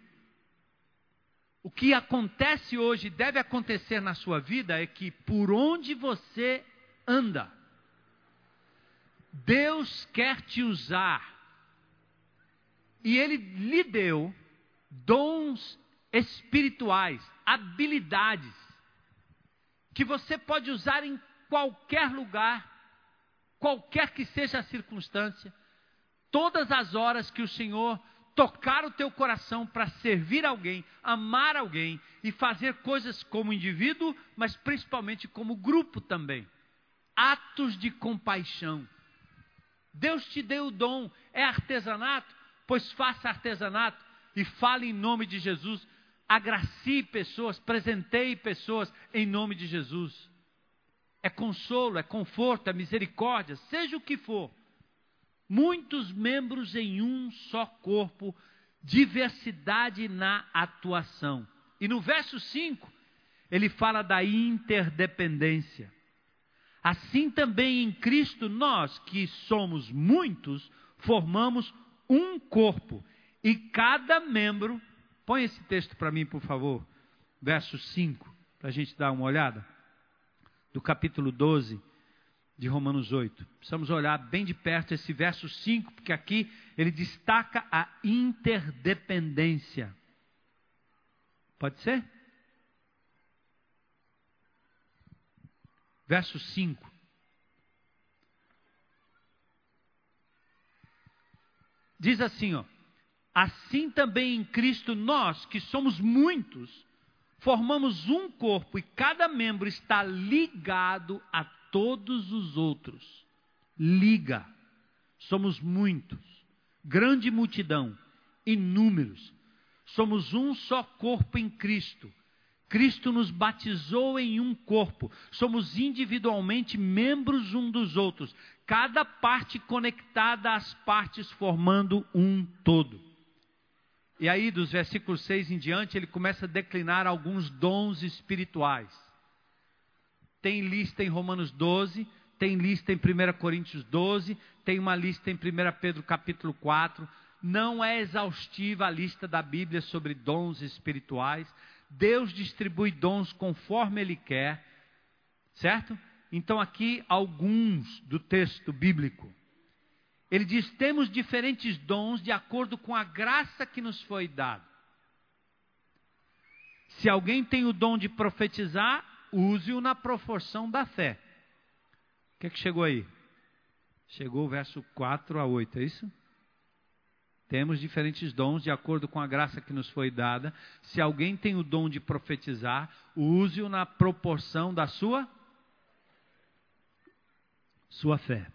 O que acontece hoje, deve acontecer na sua vida, é que por onde você anda, Deus quer te usar. E Ele lhe deu dons espirituais, habilidades, que você pode usar em qualquer lugar, qualquer que seja a circunstância, todas as horas que o Senhor tocar o teu coração para servir alguém, amar alguém e fazer coisas como indivíduo, mas principalmente como grupo também. Atos de compaixão. Deus te deu o dom, é artesanato, pois faça artesanato e fale em nome de Jesus. Agracie pessoas, presenteie pessoas em nome de Jesus. É consolo, é conforto, é misericórdia, seja o que for muitos membros em um só corpo, diversidade na atuação. E no verso 5, ele fala da interdependência. Assim também em Cristo, nós que somos muitos, formamos um corpo, e cada membro, põe esse texto para mim, por favor, verso 5, para a gente dar uma olhada, do capítulo 12 de Romanos 8. Precisamos olhar bem de perto esse verso 5, porque aqui ele destaca a interdependência. Pode ser? Verso 5. Diz assim, ó: Assim também em Cristo nós, que somos muitos, formamos um corpo e cada membro está ligado a todos os outros. Liga. Somos muitos, grande multidão, inúmeros. Somos um só corpo em Cristo. Cristo nos batizou em um corpo. Somos individualmente membros um dos outros, cada parte conectada às partes, formando um todo. E aí, dos versículos 6 em diante, ele começa a declinar alguns dons espirituais. Tem lista em Romanos 12, tem lista em 1 Coríntios 12, tem uma lista em 1 Pedro capítulo 4. Não é exaustiva a lista da Bíblia sobre dons espirituais. Deus distribui dons conforme Ele quer, certo? Então, aqui alguns do texto bíblico. Ele diz: temos diferentes dons de acordo com a graça que nos foi dada. Se alguém tem o dom de profetizar, use-o na proporção da fé. O que é que chegou aí? Chegou o verso 4 a 8, é isso? Temos diferentes dons de acordo com a graça que nos foi dada. Se alguém tem o dom de profetizar, use-o na proporção da sua sua fé.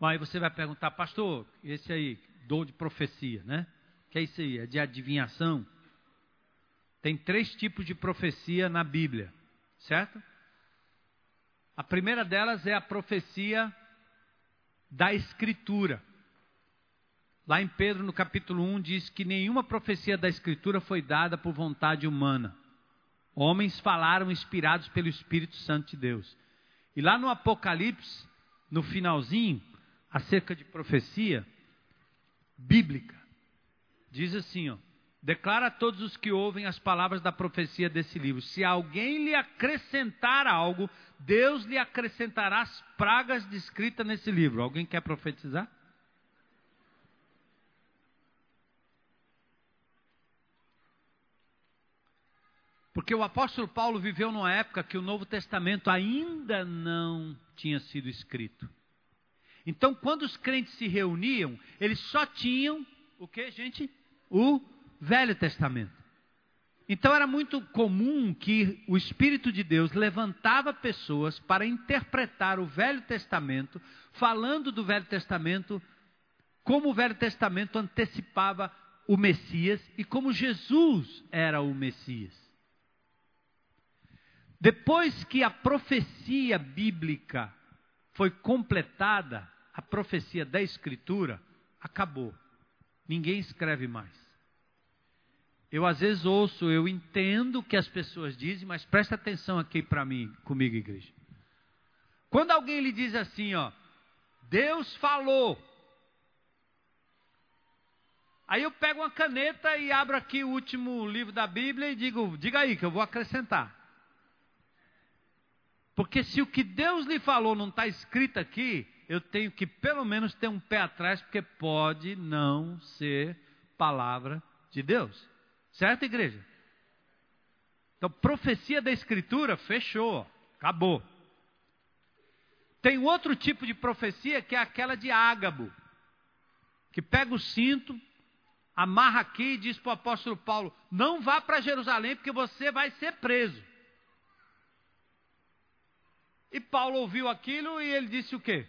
Aí você vai perguntar, pastor, esse aí, dom de profecia, né? Que é isso aí? É de adivinhação? Tem três tipos de profecia na Bíblia certo? A primeira delas é a profecia da Escritura. Lá em Pedro, no capítulo 1, diz que nenhuma profecia da Escritura foi dada por vontade humana. Homens falaram inspirados pelo Espírito Santo de Deus. E lá no Apocalipse, no finalzinho, acerca de profecia bíblica, diz assim, ó: Declara a todos os que ouvem as palavras da profecia desse livro: se alguém lhe acrescentar algo, Deus lhe acrescentará as pragas descritas nesse livro. Alguém quer profetizar? Porque o apóstolo Paulo viveu numa época que o Novo Testamento ainda não tinha sido escrito. Então, quando os crentes se reuniam, eles só tinham o que, gente? O Velho Testamento. Então era muito comum que o Espírito de Deus levantava pessoas para interpretar o Velho Testamento, falando do Velho Testamento, como o Velho Testamento antecipava o Messias e como Jesus era o Messias. Depois que a profecia bíblica foi completada, a profecia da Escritura acabou. Ninguém escreve mais. Eu às vezes ouço, eu entendo o que as pessoas dizem, mas presta atenção aqui para mim, comigo, igreja. Quando alguém lhe diz assim, ó, Deus falou. Aí eu pego uma caneta e abro aqui o último livro da Bíblia e digo, diga aí que eu vou acrescentar. Porque se o que Deus lhe falou não está escrito aqui, eu tenho que pelo menos ter um pé atrás, porque pode não ser palavra de Deus. Certo, igreja? Então, profecia da Escritura, fechou, acabou. Tem outro tipo de profecia que é aquela de Ágabo, que pega o cinto, amarra aqui e diz para o apóstolo Paulo: Não vá para Jerusalém porque você vai ser preso. E Paulo ouviu aquilo e ele disse o quê?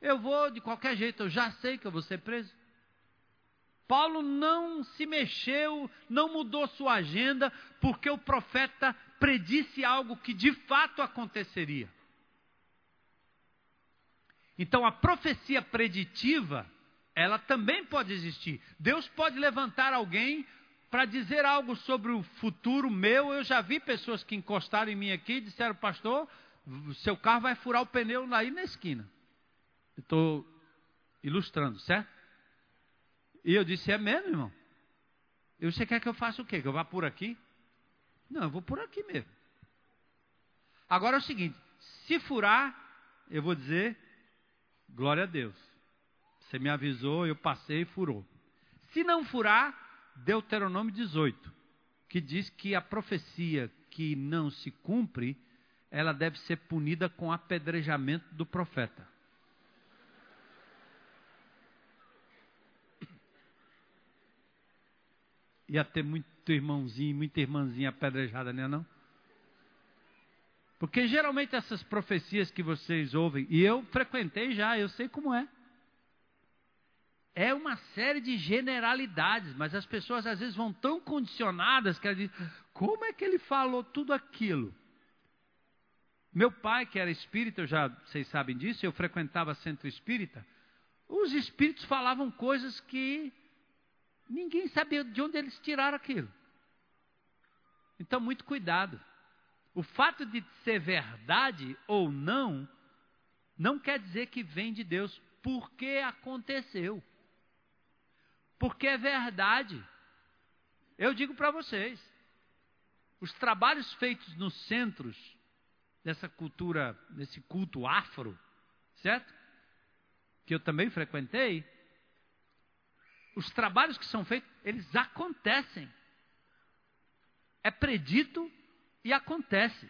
Eu vou de qualquer jeito, eu já sei que eu vou ser preso. Paulo não se mexeu, não mudou sua agenda, porque o profeta predisse algo que de fato aconteceria. Então a profecia preditiva, ela também pode existir. Deus pode levantar alguém para dizer algo sobre o futuro meu. Eu já vi pessoas que encostaram em mim aqui e disseram, pastor, seu carro vai furar o pneu aí na esquina. Estou ilustrando, certo? E eu disse: É mesmo, irmão? E você quer que eu faça o quê? Que eu vá por aqui? Não, eu vou por aqui mesmo. Agora é o seguinte: se furar, eu vou dizer: Glória a Deus. Você me avisou, eu passei e furou. Se não furar, Deuteronômio 18, que diz que a profecia que não se cumpre, ela deve ser punida com apedrejamento do profeta. Ia ter muito irmãozinho, muita irmãzinha apedrejada, né não? Porque geralmente essas profecias que vocês ouvem, e eu frequentei já, eu sei como é. É uma série de generalidades, mas as pessoas às vezes vão tão condicionadas que elas dizem, como é que ele falou tudo aquilo? Meu pai, que era espírita, já vocês sabem disso, eu frequentava centro espírita. Os espíritos falavam coisas que Ninguém sabia de onde eles tiraram aquilo. Então, muito cuidado. O fato de ser verdade ou não, não quer dizer que vem de Deus, porque aconteceu. Porque é verdade. Eu digo para vocês: os trabalhos feitos nos centros dessa cultura, desse culto afro, certo? Que eu também frequentei, os trabalhos que são feitos, eles acontecem. É predito e acontece.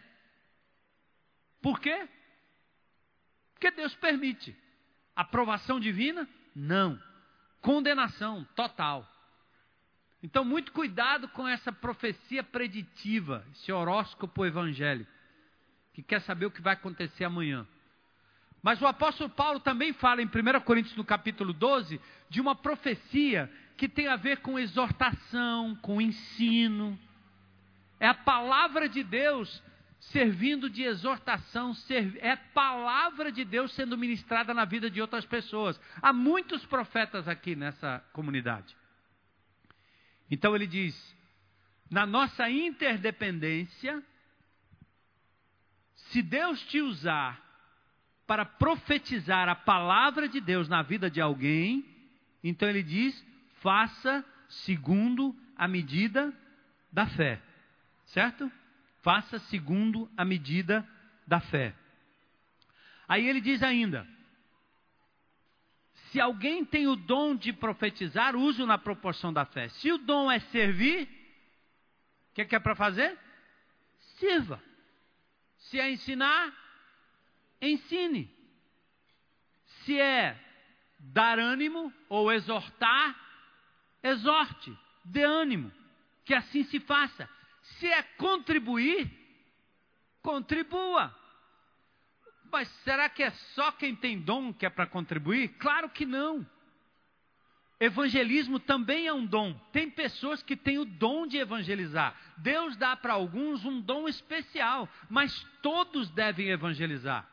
Por quê? Porque Deus permite. Aprovação divina? Não. Condenação total. Então, muito cuidado com essa profecia preditiva, esse horóscopo evangélico, que quer saber o que vai acontecer amanhã. Mas o apóstolo Paulo também fala em 1 Coríntios no capítulo 12 de uma profecia que tem a ver com exortação, com ensino. É a palavra de Deus servindo de exortação, é a palavra de Deus sendo ministrada na vida de outras pessoas. Há muitos profetas aqui nessa comunidade. Então ele diz: na nossa interdependência, se Deus te usar para profetizar a palavra de Deus na vida de alguém, então ele diz: faça segundo a medida da fé. Certo? Faça segundo a medida da fé. Aí ele diz ainda: se alguém tem o dom de profetizar, use-o na proporção da fé. Se o dom é servir, o que, que é para fazer? Sirva. Se é ensinar, ensine. Se é dar ânimo ou exortar, exorte, dê ânimo, que assim se faça. Se é contribuir, contribua. Mas será que é só quem tem dom que é para contribuir? Claro que não. Evangelismo também é um dom. Tem pessoas que têm o dom de evangelizar. Deus dá para alguns um dom especial, mas todos devem evangelizar.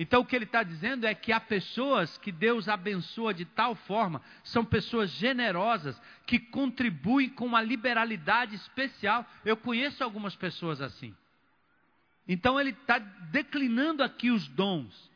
Então o que ele está dizendo é que há pessoas que Deus abençoa de tal forma, são pessoas generosas, que contribuem com uma liberalidade especial. Eu conheço algumas pessoas assim. Então ele está declinando aqui os dons.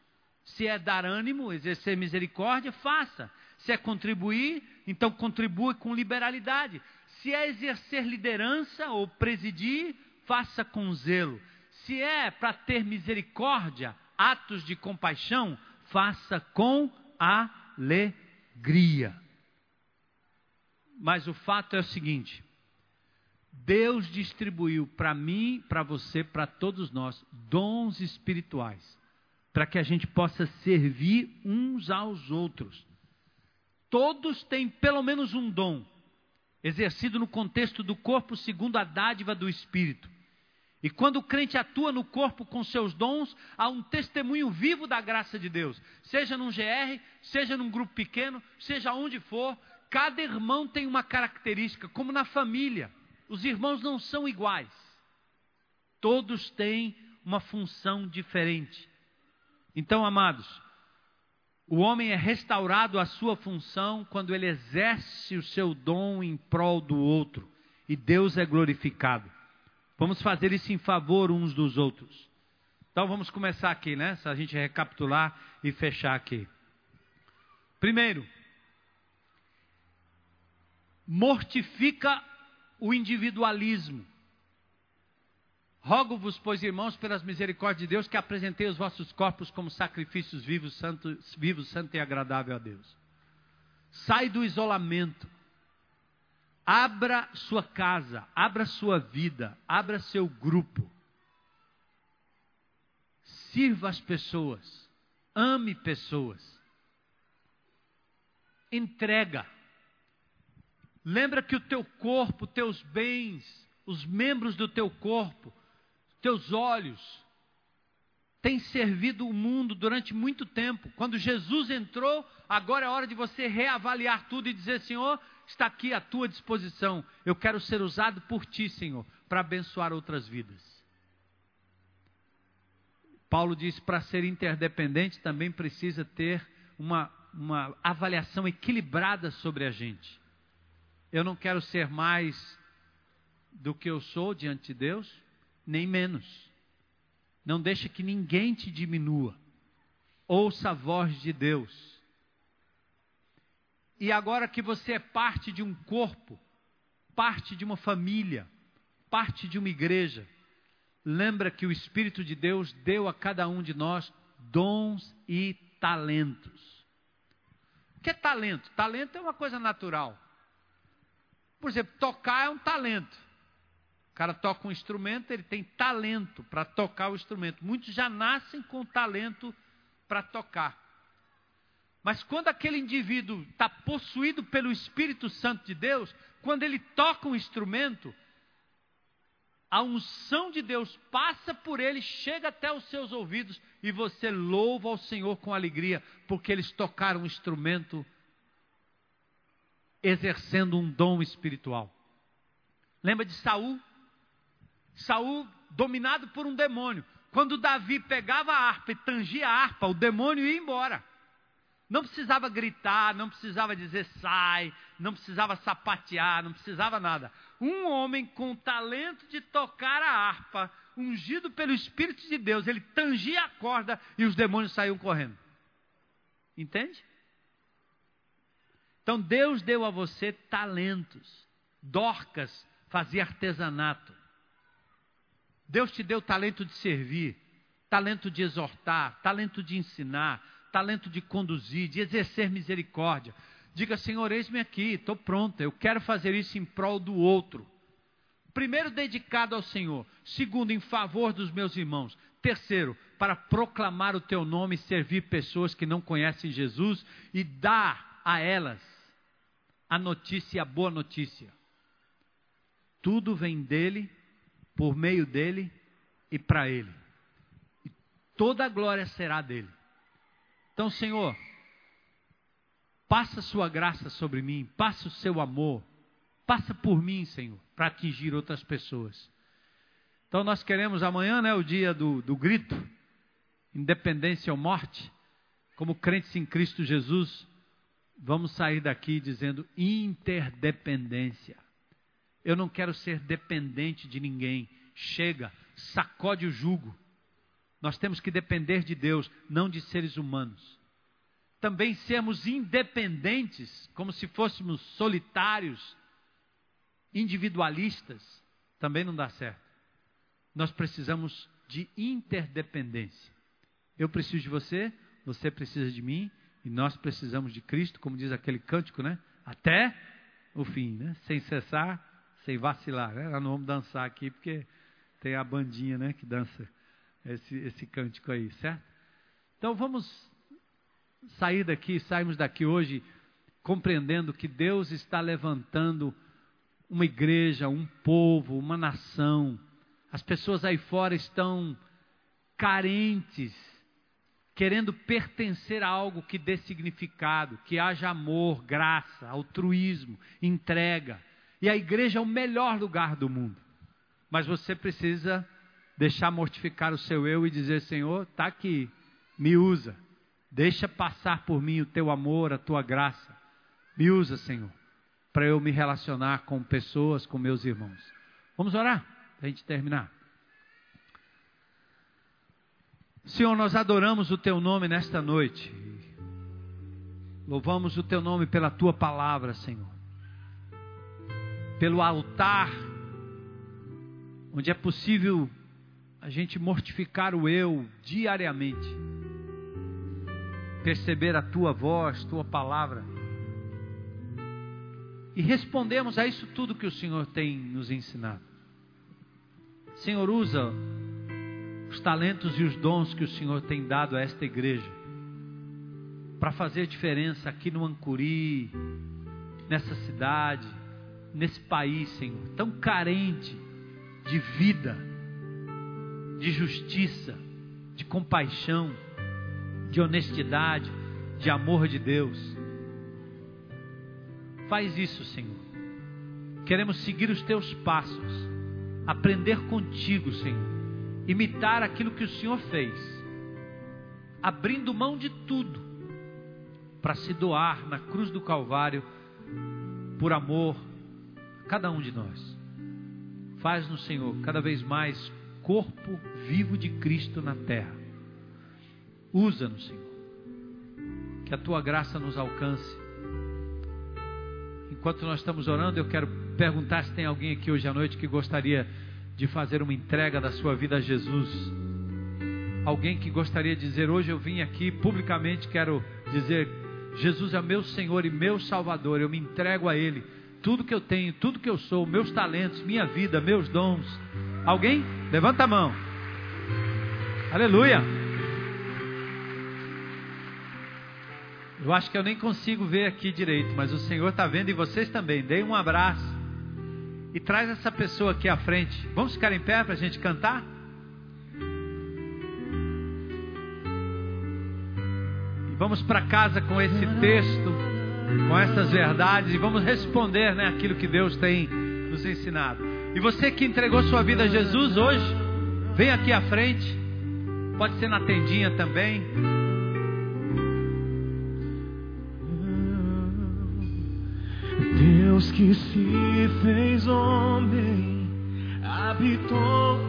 Se é dar ânimo, exercer misericórdia, faça. Se é contribuir, então contribua com liberalidade. Se é exercer liderança ou presidir, faça com zelo. Se é para ter misericórdia, atos de compaixão, faça com alegria. Mas o fato é o seguinte: Deus distribuiu para mim, para você, para todos nós, dons espirituais, para que a gente possa servir uns aos outros. Todos têm pelo menos um dom, exercido no contexto do corpo segundo a dádiva do Espírito. E quando o crente atua no corpo com seus dons, há um testemunho vivo da graça de Deus. Seja num GR, seja num grupo pequeno, seja onde for, cada irmão tem uma característica, como na família. Os irmãos não são iguais. Todos têm uma função diferente. Então, amados, o homem é restaurado à sua função quando ele exerce o seu dom em prol do outro. E Deus é glorificado. Vamos fazer isso em favor uns dos outros. Então vamos começar aqui, né? Se a gente recapitular e fechar aqui. Primeiro, mortifica o individualismo. Rogo-vos, pois, irmãos, pelas misericórdias de Deus, que apresentei os vossos corpos como sacrifícios vivos, santo, vivos, santo e agradável a Deus. Sai do isolamento. Abra sua casa, abra sua vida, abra seu grupo. Sirva as pessoas. Ame pessoas. Entrega. Lembra que o teu corpo, teus bens, os membros do teu corpo, teus olhos, têm servido o mundo durante muito tempo. Quando Jesus entrou, agora é hora de você reavaliar tudo e dizer: Senhor, está aqui à tua disposição. Eu quero ser usado por ti, Senhor, para abençoar outras vidas. Paulo diz: para ser interdependente também precisa ter uma, uma avaliação equilibrada sobre a gente. Eu não quero ser mais do que eu sou diante de Deus, nem menos. Não deixe que ninguém te diminua. Ouça a voz de Deus. E agora que você é parte de um corpo, parte de uma família, parte de uma igreja, lembra que o Espírito de Deus deu a cada um de nós dons e talentos. O que é talento? Talento é uma coisa natural. Por exemplo, tocar é um talento. O cara toca um instrumento, ele tem talento para tocar o instrumento. Muitos já nascem com talento para tocar. Mas quando aquele indivíduo está possuído pelo Espírito Santo de Deus, quando ele toca um instrumento, a unção de Deus passa por ele, chega até os seus ouvidos e você louva ao Senhor com alegria, porque eles tocaram um instrumento exercendo um dom espiritual. Lembra de Saul? Saul dominado por um demônio. Quando Davi pegava a harpa e tangia a harpa, o demônio ia embora. Não precisava gritar, não precisava dizer sai, não precisava sapatear, não precisava nada. Um homem com o talento de tocar a harpa, ungido pelo Espírito de Deus, ele tangia a corda e os demônios saíam correndo. Entende? Então Deus deu a você talentos. Dorcas fazia artesanato. Deus te deu talento de servir, talento de exortar, talento de ensinar, talento de conduzir, de exercer misericórdia. Diga, Senhor, eis-me aqui, estou pronta, eu quero fazer isso em prol do outro. Primeiro, dedicado ao Senhor. Segundo, em favor dos meus irmãos. Terceiro, para proclamar o teu nome e servir pessoas que não conhecem Jesus e dar a elas a notícia, a boa notícia. Tudo vem dele, por meio dele e para ele. E toda a glória será dele. Então, Senhor, passa sua graça sobre mim, passa o seu amor, passa por mim, Senhor, para atingir outras pessoas. Então nós queremos amanhã, né, o dia do, do grito, independência ou morte, como crentes em Cristo Jesus, vamos sair daqui dizendo interdependência. Eu não quero ser dependente de ninguém. Chega, sacode o jugo. Nós temos que depender de Deus, não de seres humanos. Também sermos independentes, como se fôssemos solitários, individualistas, também não dá certo nós precisamos de interdependência. Eu preciso de você, você precisa de mim, e nós precisamos de Cristo, como diz aquele cântico, né? Até o fim, né? Sem cessar, sem vacilar. Né? Nós não vamos dançar aqui, porque tem a bandinha, né? Que dança esse, esse cântico aí, certo? Então vamos sair daqui, sairmos daqui hoje compreendendo que Deus está levantando uma igreja, um povo, uma nação, as pessoas aí fora estão carentes, querendo pertencer a algo que dê significado, que haja amor, graça, altruísmo, entrega. E a igreja é o melhor lugar do mundo. Mas você precisa deixar mortificar o seu eu e dizer: Senhor, está aqui, me usa. Deixa passar por mim o teu amor, a tua graça. Me usa, Senhor, para eu me relacionar com pessoas, com meus irmãos. Vamos orar? para a gente terminar. Senhor, nós adoramos o Teu nome nesta noite. Louvamos o Teu nome pela Tua palavra, Senhor. Pelo altar, onde é possível a gente mortificar o eu diariamente. Perceber a Tua voz, Tua palavra. E respondemos a isso tudo que o Senhor tem nos ensinado. Senhor, usa os talentos e os dons que o Senhor tem dado a esta igreja para fazer diferença aqui no Ancuri, nessa cidade, nesse país, Senhor, tão carente de vida, de justiça, de compaixão, de honestidade, de amor de Deus. Faz isso, Senhor. Queremos seguir os teus passos aprender contigo, Senhor, imitar aquilo que o Senhor fez, abrindo mão de tudo para se doar na cruz do Calvário por amor a cada um de nós. Faz no Senhor cada vez mais corpo vivo de Cristo na terra. Usa-nos, Senhor. Que a tua graça nos alcance. Enquanto nós estamos orando, eu quero perguntar se tem alguém aqui hoje à noite que gostaria de fazer uma entrega da sua vida a Jesus. Alguém que gostaria de dizer: Hoje eu vim aqui publicamente, quero dizer: Jesus é meu Senhor e meu Salvador, eu me entrego a Ele. Tudo que eu tenho, tudo que eu sou, meus talentos, minha vida, meus dons. Alguém? Levanta a mão. Aleluia. Eu acho que eu nem consigo ver aqui direito, mas o Senhor está vendo e vocês também. Dê um abraço e traz essa pessoa aqui à frente. Vamos ficar em pé para a gente cantar? E vamos para casa com esse texto, com essas verdades e vamos responder né, aquilo que Deus tem nos ensinado. E você que entregou sua vida a Jesus hoje, vem aqui à frente. Pode ser na tendinha também. Deus que se fez homem habitou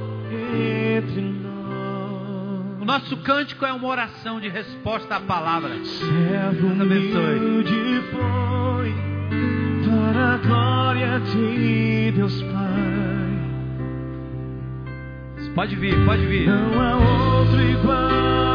entre nós. O nosso cântico é uma oração de resposta à palavra. Servo humilde foi para a glória de Deus Pai. Pode vir, pode vir. Não há outro igual.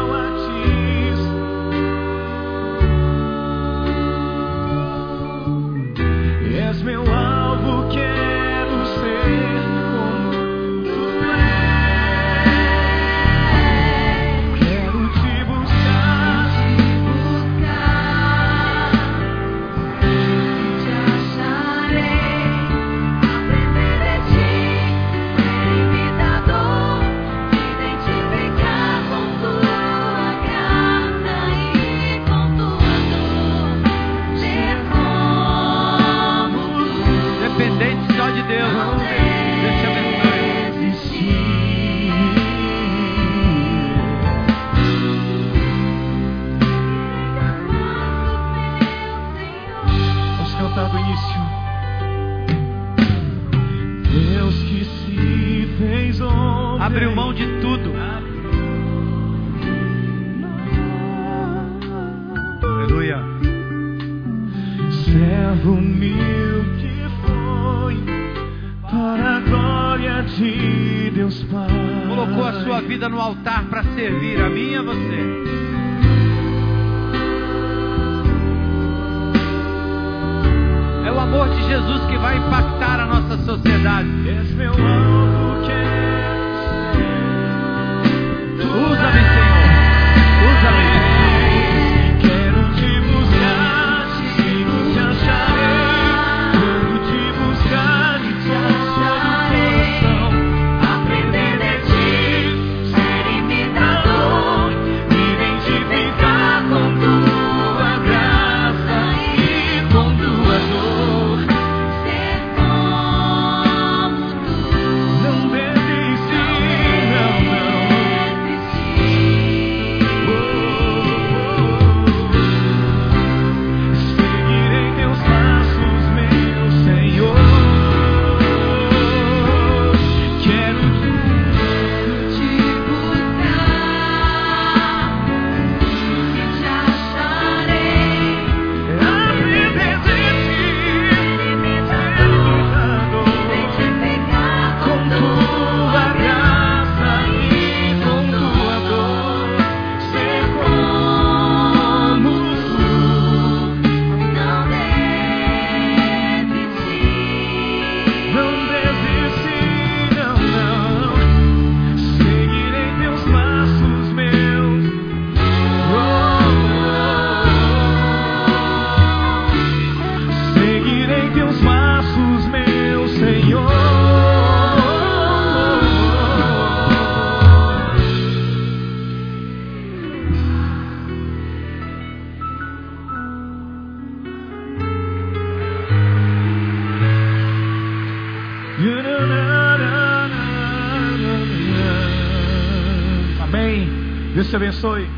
abençoe.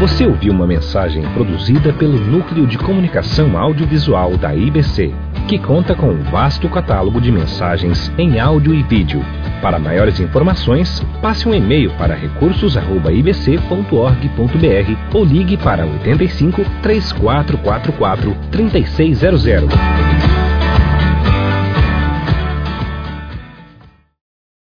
Você ouviu uma mensagem produzida pelo Núcleo de Comunicação Audiovisual da IBC, que conta com um vasto catálogo de mensagens em áudio e vídeo. Para maiores informações, passe um e-mail para recursos@ibc.org.br ou ligue para 85 3444 3600.